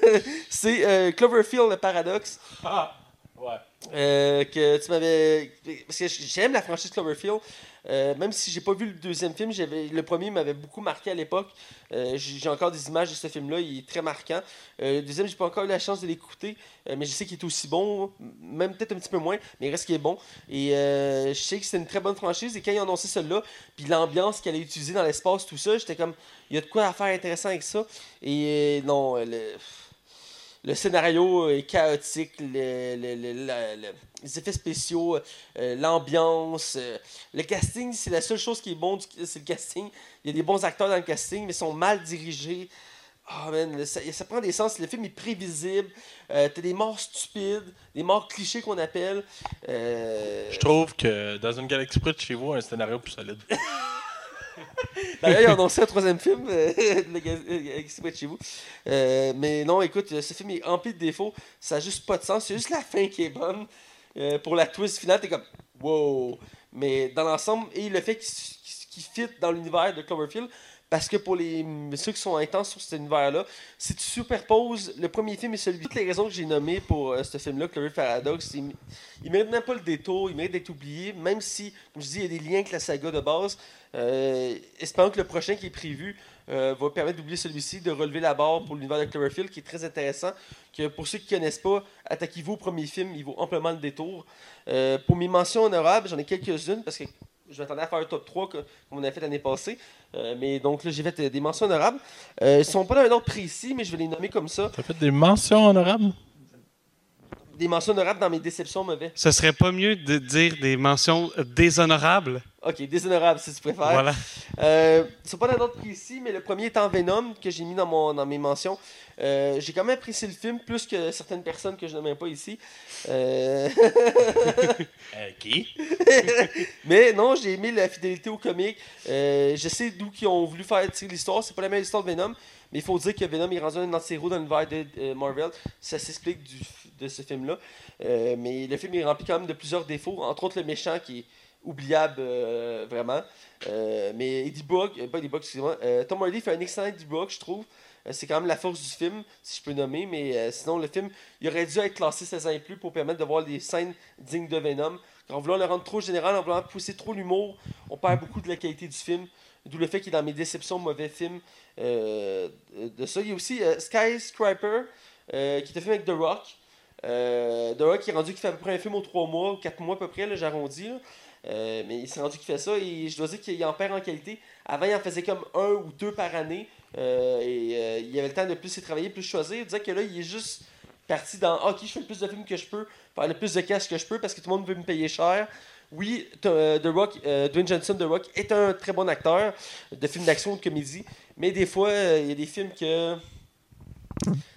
C'est Cloverfield, le paradoxe. Ah, ouais. Que tu m'avais. Parce que j'aime la franchise Cloverfield. Euh, même si j'ai pas vu le deuxième film, le premier m'avait beaucoup marqué à l'époque. Euh, j'ai encore des images de ce film-là, il est très marquant. Euh, le deuxième, j'ai pas encore eu la chance de l'écouter, mais je sais qu'il est aussi bon, même peut-être un petit peu moins, mais il reste qu'il est bon. Et je sais que c'est une très bonne franchise. Et quand ils ont annoncé celle-là, puis l'ambiance qu'elle a utilisée dans l'espace, tout ça, j'étais comme, il y a de quoi à faire intéressant avec ça. Et non, le le scénario est chaotique, les effets spéciaux, euh, l'ambiance, euh, le casting, c'est la seule chose qui est bon, c'est le casting. Il y a des bons acteurs dans le casting, mais ils sont mal dirigés. Ah man, ça prend des sens. Le film est prévisible. Euh, T'as des morts stupides, des morts clichés qu'on appelle. Euh, Je trouve que dans une galaxie près de chez vous, un scénario plus solide. D'ailleurs, ils ont annoncé un troisième film, euh, Legacy de chez vous. Euh, mais non, écoute, ce film est rempli de défauts. Ça n'a juste pas de sens. C'est juste la fin qui est bonne. Euh, pour la twist finale, t'es comme wow. Mais dans l'ensemble, et le fait qu'il fit dans l'univers de Cloverfield, parce que pour les ceux qui sont intenses sur cet univers-là, si tu superposes le premier film et celui toutes les raisons que j'ai nommées pour euh, ce film-là, Cloverfield Paradox, il, il mérite même pas le détour, il mérite d'être oublié, même si, comme je dis, il y a des liens avec la saga de base. Euh, espérons que le prochain qui est prévu euh, va permettre d'oublier celui-ci, de relever la barre pour l'univers de Cloverfield, qui est très intéressant. Que pour ceux qui ne connaissent pas, attaquez-vous au premier film, il vaut amplement le détour. Pour mes mentions honorables, j'en ai quelques-unes parce que je m'attendais à faire un top 3 comme on a fait l'année passée. Euh, mais donc là, j'ai fait des mentions honorables. ils ne sont pas dans un ordre précis, mais je vais les nommer comme ça. Tu as fait des mentions honorables? Des mentions honorables dans mes déceptions mauvais. Ce serait pas mieux de dire des mentions déshonorables Ok, déshonorable si tu préfères. Voilà. Euh, c'est pas dans d'autres ici, mais le premier étant Venom que j'ai mis dans, mon, dans mes mentions. Euh, j'ai quand même apprécié le film plus que certaines personnes que je n'aime pas ici. Euh... euh qui? Mais non, j'ai aimé la fidélité au comique. Euh, je sais d'où ils ont voulu faire tirer l'histoire. C'est pas la même histoire de Venom, mais il faut dire que Venom est rendu un anti-héros dans l'univers de Marvel. Ça s'explique de ce film-là. mais le film est rempli quand même de plusieurs défauts, entre autres le méchant qui est oubliable euh, vraiment. Euh, mais Eddie Brock, euh, pas Eddie Brock, excusez-moi, Tom Hardy fait un excellent Eddie Brock, je trouve. c'est quand même la force du film, si je peux nommer, mais sinon le film, il aurait dû être classé 16 ans et plus pour permettre de voir des scènes dignes de Venom. En voulant le rendre trop général, en voulant pousser trop l'humour, on perd beaucoup de la qualité du film. D'où le fait qu'il est dans mes déceptions mauvais films de ça. Il y a aussi Skyscraper, qui était fait avec The Rock. The Rock qui est rendu qui fait à peu près un film aux 3 mois, 4 mois à peu près, j'arrondis. Euh, mais il s'est rendu qu'il fait ça et je dois dire qu'il en perd en qualité. Avant, il en faisait comme un ou deux par année. Euh, et euh, il avait le temps de plus y travailler, plus choisir. Il disait que là, il est juste parti dans Ok, je fais le plus de films que je peux, faire le plus de cash que je peux parce que tout le monde veut me payer cher. Oui, The Rock, Dwayne Johnson, The Rock, est un très bon acteur de films d'action ou de comédie. Mais des fois, il y a des films que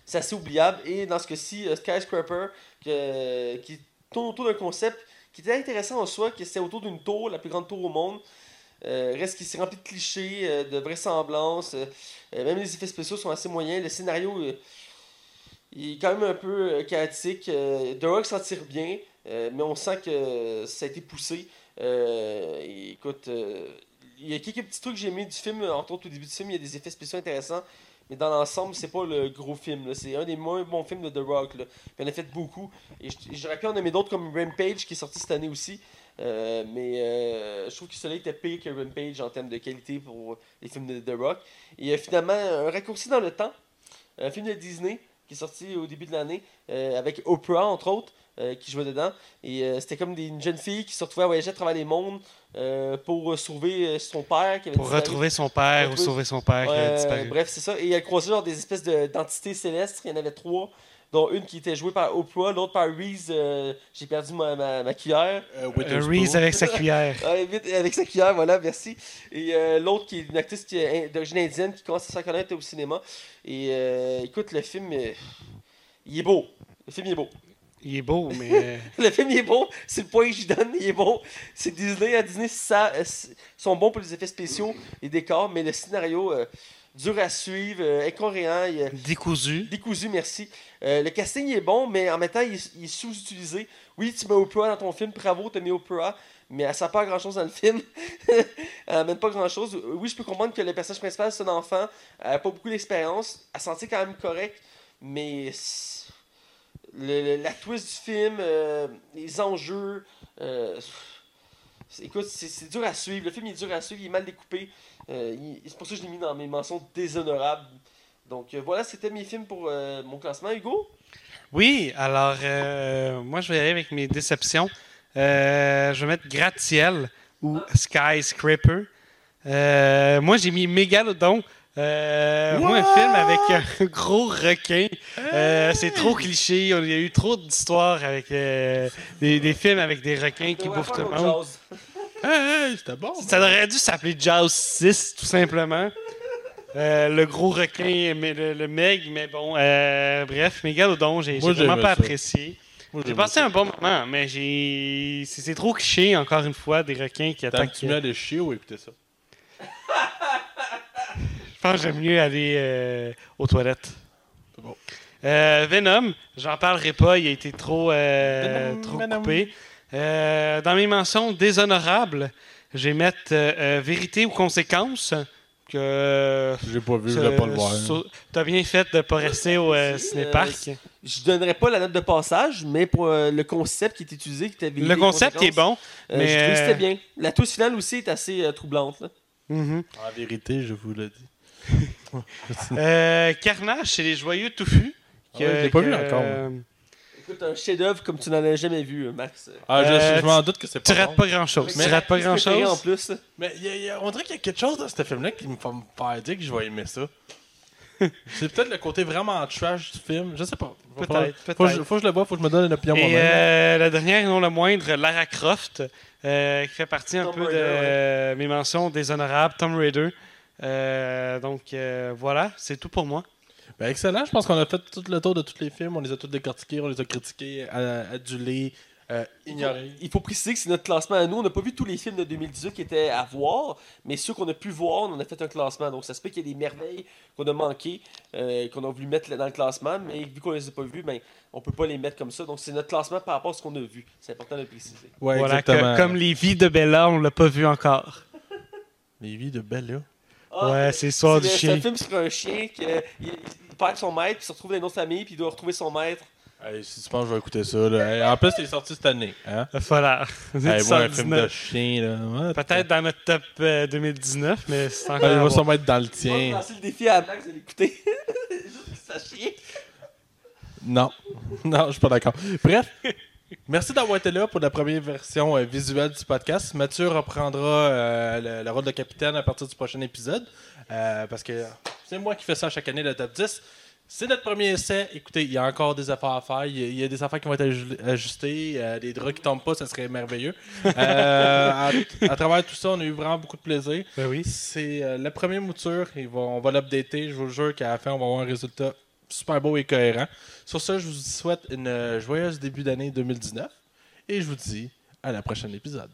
c'est assez oubliable. Et dans ce cas-ci, Skyscraper, qui tourne autour d'un concept qui était intéressant en soi, que c'était autour d'une tour, la plus grande tour au monde. Euh, reste qu'il s'est rempli de clichés, euh, de vraisemblances. Euh, même les effets spéciaux sont assez moyens. Le scénario est quand même un peu chaotique. The Rock s'en tire bien, mais on sent que ça a été poussé. écoute, il y a quelques petits trucs que j'ai aimés du film. Entre autres, au début du film, il y a des effets spéciaux intéressants. Mais dans l'ensemble, c'est pas le gros film. C'est un des moins bons films de The Rock. Là. Il en a fait beaucoup. Et j'aurais pu en aimer d'autres comme Rampage qui est sorti cette année aussi. Euh, mais euh, je trouve que celui-là était pire que Rampage en termes de qualité pour les films de The Rock. Et a finalement, un raccourci dans le temps. Un film de Disney qui est sorti au début de l'année euh, avec Oprah, entre autres. Euh, qui jouait dedans. Et euh, c'était comme des, une jeune fille qui se retrouvait à voyager à travers les mondes euh, pour sauver son père. Qui avait pour retrouver son père ou sauver son père qui avait disparu. Bref, c'est ça. Et elle croisait genre des espèces d'entités célestes. Il y en avait trois dont une qui était jouée par Oprah, l'autre par Reese. J'ai perdu ma, ma, cuillère. Reese avec sa cuillère. avec sa cuillère, voilà, merci. Et l'autre qui est une actrice d'origine indienne qui commence à se connaître au cinéma. Et écoute, le film, il est beau. Le film est beau. Il est beau, mais. le film il est beau, c'est le point que je donne, il est beau. C'est Disney, à Disney, ça, euh, sont bons pour les effets spéciaux, les décors, mais le scénario, euh, dur à suivre, euh, incohérent. décousu. Décousu, merci. le casting est bon, mais en même temps, il, est sous-utilisé. Oui, tu mets Oprah dans ton film, bravo, tu as mis Oprah, mais elle ne sert pas à grand-chose dans le film. elle même pas grand-chose. Oui, je peux comprendre que le personnage principal, c'est un enfant, elle n'a pas beaucoup d'expérience, elle sentit quand même correct, mais la twist du film, euh, les enjeux. Euh, écoute, c'est dur à suivre. Le film est dur à suivre, il est mal découpé. Euh, c'est pour ça que je l'ai mis dans mes mentions déshonorables. Donc voilà, c'était mes films pour mon classement. Hugo? Oui, alors moi je vais aller avec mes déceptions. je vais mettre Gratiel ou Skyscraper. moi j'ai mis Mégalodon. Euh, moi, un film avec un gros requin, euh, c'est trop cliché. Il y a eu trop d'histoires avec euh, des, films avec des requins qui bouffent tout le monde. c'était bon. Ça aurait dû s'appeler Jaws 6, tout simplement. le gros requin, mais le, Meg, mais bon, bref, Mégalodon, j'ai vraiment pas apprécié. J'ai passé un bon moment, mais j'ai. C'est trop cliché, encore une fois, des requins qui attaquent. Tu mets de chier ou écouter ça? pense que j'aime mieux aller euh, aux toilettes. Bon. Euh, Venom, j'en parlerai pas, il a été trop, euh, Venom, trop Venom. coupé. Euh, dans mes mentions déshonorables, je vais mettre euh, euh, Vérité ou Conséquences. Que J'ai pas vu, je voulais pas le voir. So- T'as bien fait de pas rester au euh, cinéparc. Je donnerais pas la note de passage, mais pour euh, le concept qui est utilisé, qui était Le concept est conséquence, bon. euh, mais, J'ai trouvé que c'était bien. La touche finale aussi est assez euh, troublante. là. Mhm. En vérité, je vous le dis. Euh, Carnage, c'est les joyeux touffus. Ah ouais, je l'ai pas vu encore, euh, Écoute, un chef-d'œuvre comme tu n'en as jamais vu, euh, Max. Ah, je, Euh, je m'en doute que c'est Tu pas rates bon. pas grand chose. Mais Tu rates pas grand préféré En plus. Mais il y a- y a- on dirait qu'il y a quelque chose dans ce film-là qui me fait me faire dire que je vais aimer ça. c'est peut-être le côté vraiment trash du film. Je sais pas. Faut- Peut-être, Faut, que je- peut-être. faut que je le vois, faut que je me donne une opinion Et moi-même. euh, la dernière, et non la moindre, Lara Croft, euh, qui fait partie un peu de euh, mes mentions déshonorables, Tomb Raider. Euh, donc euh, voilà, c'est tout pour moi. Ben, excellent. Je pense qu'on a fait tout le tour de tous les films. On les a tous décortiqués, on les a critiqués, a- adulés, euh, ignorés. Il faut préciser que c'est notre classement à nous. On n'a pas vu tous les films de 2018 qui étaient à voir, mais ceux qu'on a pu voir, on en a fait un classement. Donc ça se peut qu'il y ait des merveilles qu'on a manquées, euh, qu'on a voulu mettre dans le classement, mais vu qu'on les a pas vus, ben, on peut pas les mettre comme ça. Donc c'est notre classement par rapport à ce qu'on a vu. C'est important de le préciser. Ouais, voilà, que- comme les vies de Bella, on l'a pas vu encore. Les vies de Bella. Ah, ouais, c'est l'histoire du c'est- C'est chien. un film sur un chien qui euh, perd son maître, puis se retrouve dans une autre famille, puis il doit retrouver son maître. Hey, si tu penses que je vais écouter ça, là. Hey, en plus, il est sorti cette année. Hein? Voilà. Hey, un film de 119. chien, là. ouais, Peut-être dans notre top euh, 2019, mais c'est encore. Ouais, il va sûrement être dans le tien. lancer le défi à Max de l'écouter. Juste que ça chien. Non. Non, je suis pas d'accord. Bref. Merci d'avoir été là pour la première version euh, visuelle du podcast. Mathieu reprendra euh, le, le rôle de capitaine à partir du prochain épisode. euh, parce que c'est moi qui fais ça chaque année, le top 10. C'est notre premier essai. Écoutez, il y a encore des affaires à faire. Il y a, il y a des affaires qui vont être aju- ajustées. des draps qui tombent pas, ça serait merveilleux. À, à travers tout ça, on a eu vraiment beaucoup de plaisir. Ben oui. C'est la première mouture. Va- on va l'updater. Je vous jure qu'à la fin, on va avoir un résultat super beau et cohérent. Sur ce, je vous souhaite une euh, joyeuse début d'année 2019 et je vous dis à la prochaine épisode.